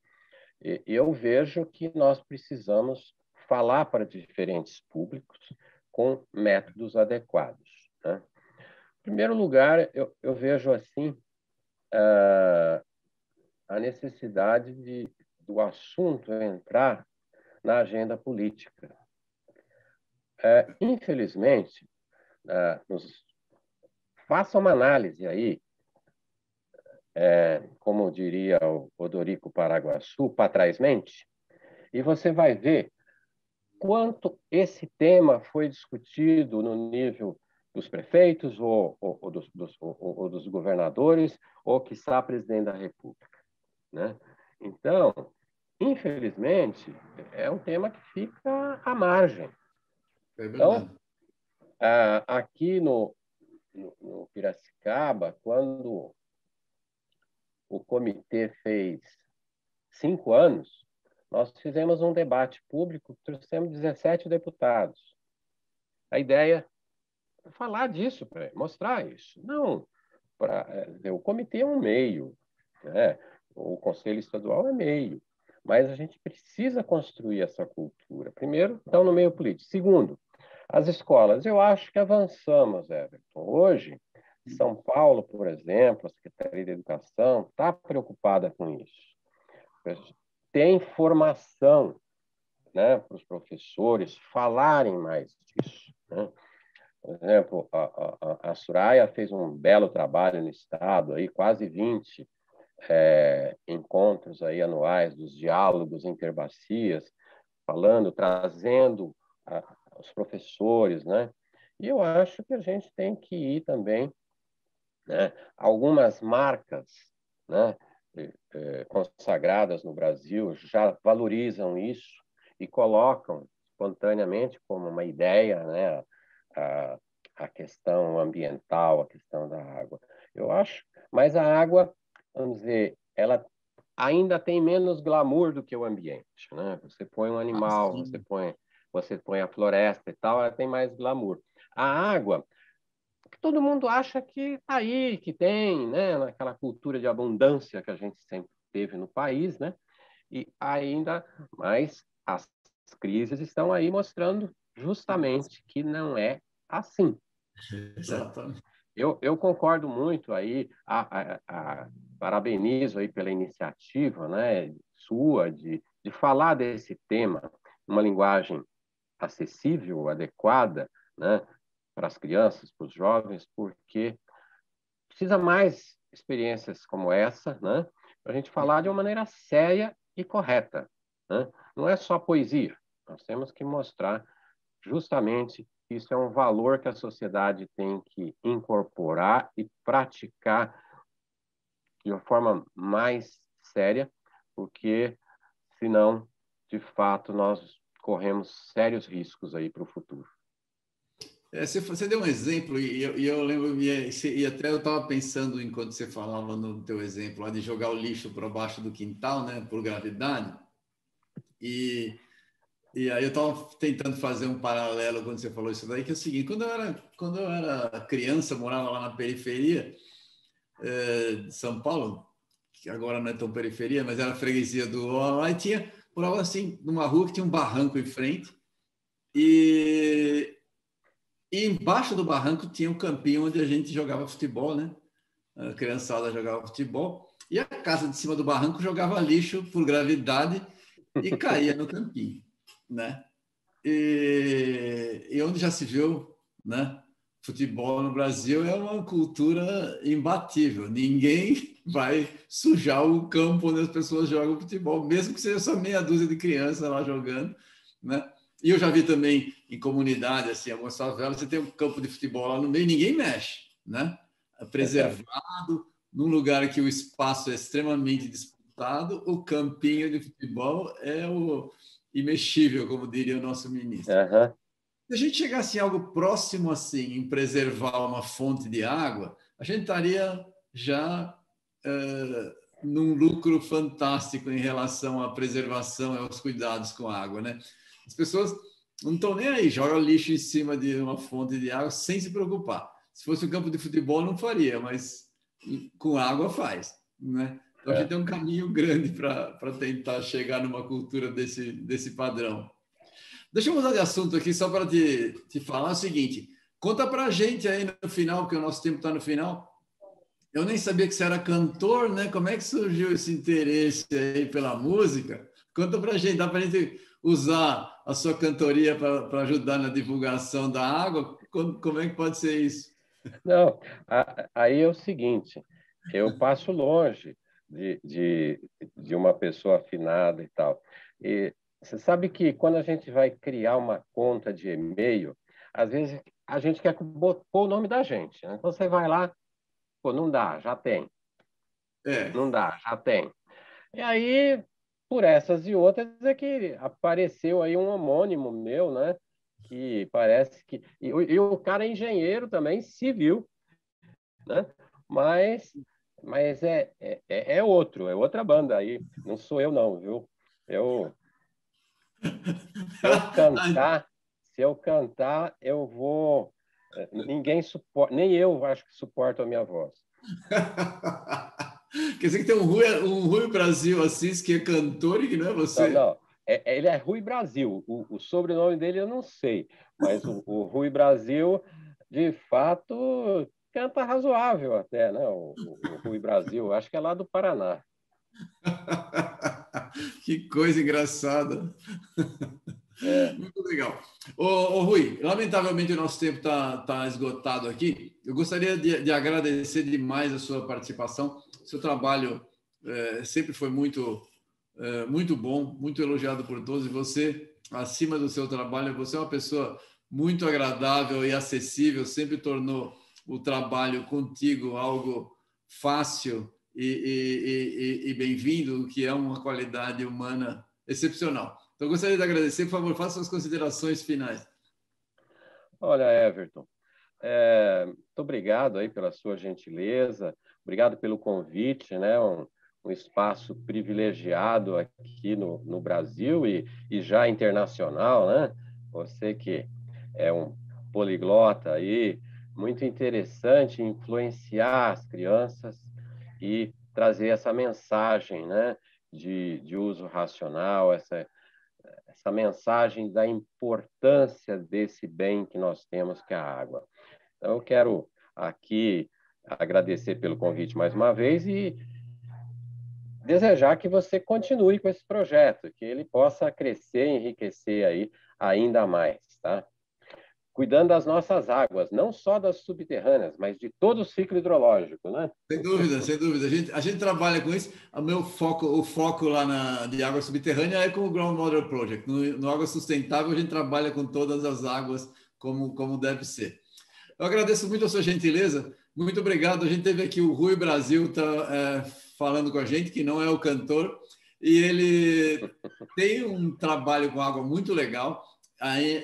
B: E eu vejo que nós precisamos falar para diferentes públicos com métodos adequados. Né? Em primeiro lugar, eu, eu vejo assim uh, a necessidade de, do assunto entrar na agenda política. Uh, infelizmente, uh, nos, faça uma análise aí, é, como diria o Odorico Paraguaçu, para trás mente, e você vai ver quanto esse tema foi discutido no nível dos prefeitos ou, ou, ou, dos, dos, ou, dos, governadores ou, está presidente da República. Né? Então, infelizmente, é um tema que fica à margem. É então, aqui no, no, no Piracicaba, quando o comitê fez cinco anos, nós fizemos um debate público, trouxemos 17 deputados. A ideia falar disso, para mostrar isso. Não, pra, é, o comitê é um meio, né? o conselho estadual é meio, mas a gente precisa construir essa cultura. Primeiro, então, no meio político. Segundo, as escolas. Eu acho que avançamos, Everton. Hoje, São Paulo, por exemplo, a Secretaria de Educação está preocupada com isso. Tem formação né, para os professores falarem mais disso. Né? Por exemplo, a, a, a Suraya fez um belo trabalho no Estado, aí, quase 20 é, encontros aí anuais dos diálogos interbacias, falando, trazendo a, os professores, né? E eu acho que a gente tem que ir também, né? Algumas marcas, né? É, consagradas no Brasil já valorizam isso e colocam espontaneamente como uma ideia, né? a, a questão ambiental, a questão da água. Eu acho, mas a água, vamos dizer, ela ainda tem menos glamour do que o ambiente, né? Você põe um animal, ah, você põe, você põe a floresta e tal, ela tem mais glamour. A água, todo mundo acha que tá aí, que tem, né? Naquela cultura de abundância que a gente sempre teve no país, né? E ainda, mas as crises estão aí mostrando justamente que não é assim. Exatamente. Eu, eu concordo muito aí, a, a, a, parabenizo aí pela iniciativa né, sua de, de falar desse tema numa linguagem acessível, adequada, né, para as crianças, para os jovens, porque precisa mais experiências como essa, né, para a gente falar de uma maneira séria e correta. Né? Não é só poesia, nós temos que mostrar justamente isso é um valor que a sociedade tem que incorporar e praticar de uma forma mais séria, porque senão, de fato, nós corremos sérios riscos aí para o futuro.
A: É, você, você, deu um exemplo e eu, e eu lembro e, e, até eu estava pensando enquanto você falava no teu exemplo lá de jogar o lixo para baixo do quintal, né, por gravidade. E e aí eu estava tentando fazer um paralelo quando você falou isso daí, que é o seguinte, quando eu era, quando eu era criança, morava lá na periferia é, de São Paulo, que agora não é tão periferia, mas era freguesia do lá e tinha, morava assim, numa rua que tinha um barranco em frente, e, e embaixo do barranco tinha um campinho onde a gente jogava futebol, né? A criançada jogava futebol, e a casa de cima do barranco jogava lixo por gravidade e caía no campinho né? E, e onde já se viu, né? Futebol no Brasil é uma cultura imbatível. Ninguém vai sujar o campo onde as pessoas jogam futebol, mesmo que seja só meia dúzia de crianças lá jogando, né? E eu já vi também em comunidade, assim, algumas favelas, você tem um campo de futebol lá no meio, ninguém mexe, né? preservado, num lugar que o espaço é extremamente disputado, o campinho de futebol é o imexível, como diria o nosso ministro. Uhum. Se a gente chegasse em algo próximo assim, em preservar uma fonte de água, a gente estaria já uh, num lucro fantástico em relação à preservação e aos cuidados com a água, né? As pessoas não estão nem aí, jogam lixo em cima de uma fonte de água sem se preocupar. Se fosse um campo de futebol, não faria, mas com água faz, né? Então a gente tem um caminho grande para tentar chegar numa cultura desse, desse padrão. Deixa eu mudar de assunto aqui só para te, te falar o seguinte. Conta para a gente aí no final, porque o nosso tempo está no final. Eu nem sabia que você era cantor, né? Como é que surgiu esse interesse aí pela música? Conta para a gente, dá para a gente usar a sua cantoria para ajudar na divulgação da água? Como é que pode ser isso?
B: Não, aí é o seguinte, eu passo longe de, de, de uma pessoa afinada e tal. E você sabe que quando a gente vai criar uma conta de e-mail, às vezes a gente quer pôr o nome da gente. Né? Então você vai lá, pô, não dá, já tem. É. Não dá, já tem. E aí, por essas e outras, é que apareceu aí um homônimo meu, né? Que parece que. E, e o cara é engenheiro também, civil, né? Mas, mas é, é, é outro, é outra banda aí. Não sou eu, não, viu? Eu. Se eu *laughs* cantar, se eu cantar, eu vou. Eh, ninguém suporta, nem eu acho que suporto a minha voz. *laughs*
A: Quer dizer que tem um Rui, um Rui Brasil Assis que é cantor e que não é você?
B: Não, não. É, ele é Rui Brasil. O, o, sobrenome dele eu não sei, mas o, o, Rui Brasil, de fato, canta razoável até, né? O, o Rui Brasil, acho que é lá do Paraná. *laughs*
A: que coisa engraçada. É. Muito legal. Ô, ô, Rui, lamentavelmente o nosso tempo está tá esgotado aqui. Eu gostaria de, de, agradecer demais a sua participação. Seu trabalho é, sempre foi muito, é, muito bom, muito elogiado por todos. E você, acima do seu trabalho, você é uma pessoa muito agradável e acessível, sempre tornou o trabalho contigo algo fácil e, e, e, e bem-vindo, que é uma qualidade humana excepcional. Então, gostaria de agradecer. Por favor, faça suas considerações finais.
B: Olha, Everton, é, muito obrigado aí pela sua gentileza, obrigado pelo convite, né? Um, um espaço privilegiado aqui no, no Brasil e, e já internacional, né? Você que é um poliglota aí, muito interessante influenciar as crianças e trazer essa mensagem, né? De, de uso racional, essa essa mensagem da importância desse bem que nós temos, que é a água. Então, eu quero aqui agradecer pelo convite mais uma vez e desejar que você continue com esse projeto, que ele possa crescer, enriquecer aí ainda mais, tá? Cuidando das nossas águas, não só das subterrâneas, mas de todo o ciclo hidrológico, né?
A: Sem dúvida, sem dúvida. A gente, a gente trabalha com isso. O meu foco, o foco lá na, de água subterrânea é com o Groundwater Project. No, no Água Sustentável, a gente trabalha com todas as águas como, como deve ser. Eu agradeço muito a sua gentileza. Muito obrigado. A gente teve aqui o Rui Brasil tá, é, falando com a gente, que não é o cantor, e ele tem um trabalho com água muito legal.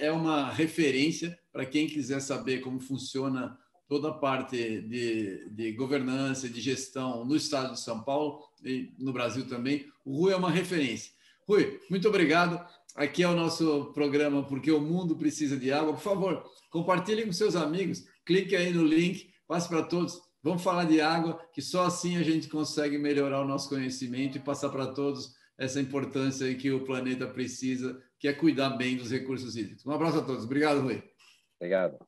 A: É uma referência para quem quiser saber como funciona toda a parte de, de governança, de gestão no estado de São Paulo e no Brasil também. O Rui é uma referência. Rui, muito obrigado. Aqui é o nosso programa Porque o Mundo Precisa de Água. Por favor, compartilhe com seus amigos, clique aí no link, passe para todos. Vamos falar de água, que só assim a gente consegue melhorar o nosso conhecimento e passar para todos essa importância que o planeta precisa, que é cuidar bem dos recursos hídricos. Um abraço a todos. Obrigado, Rui.
B: Obrigado.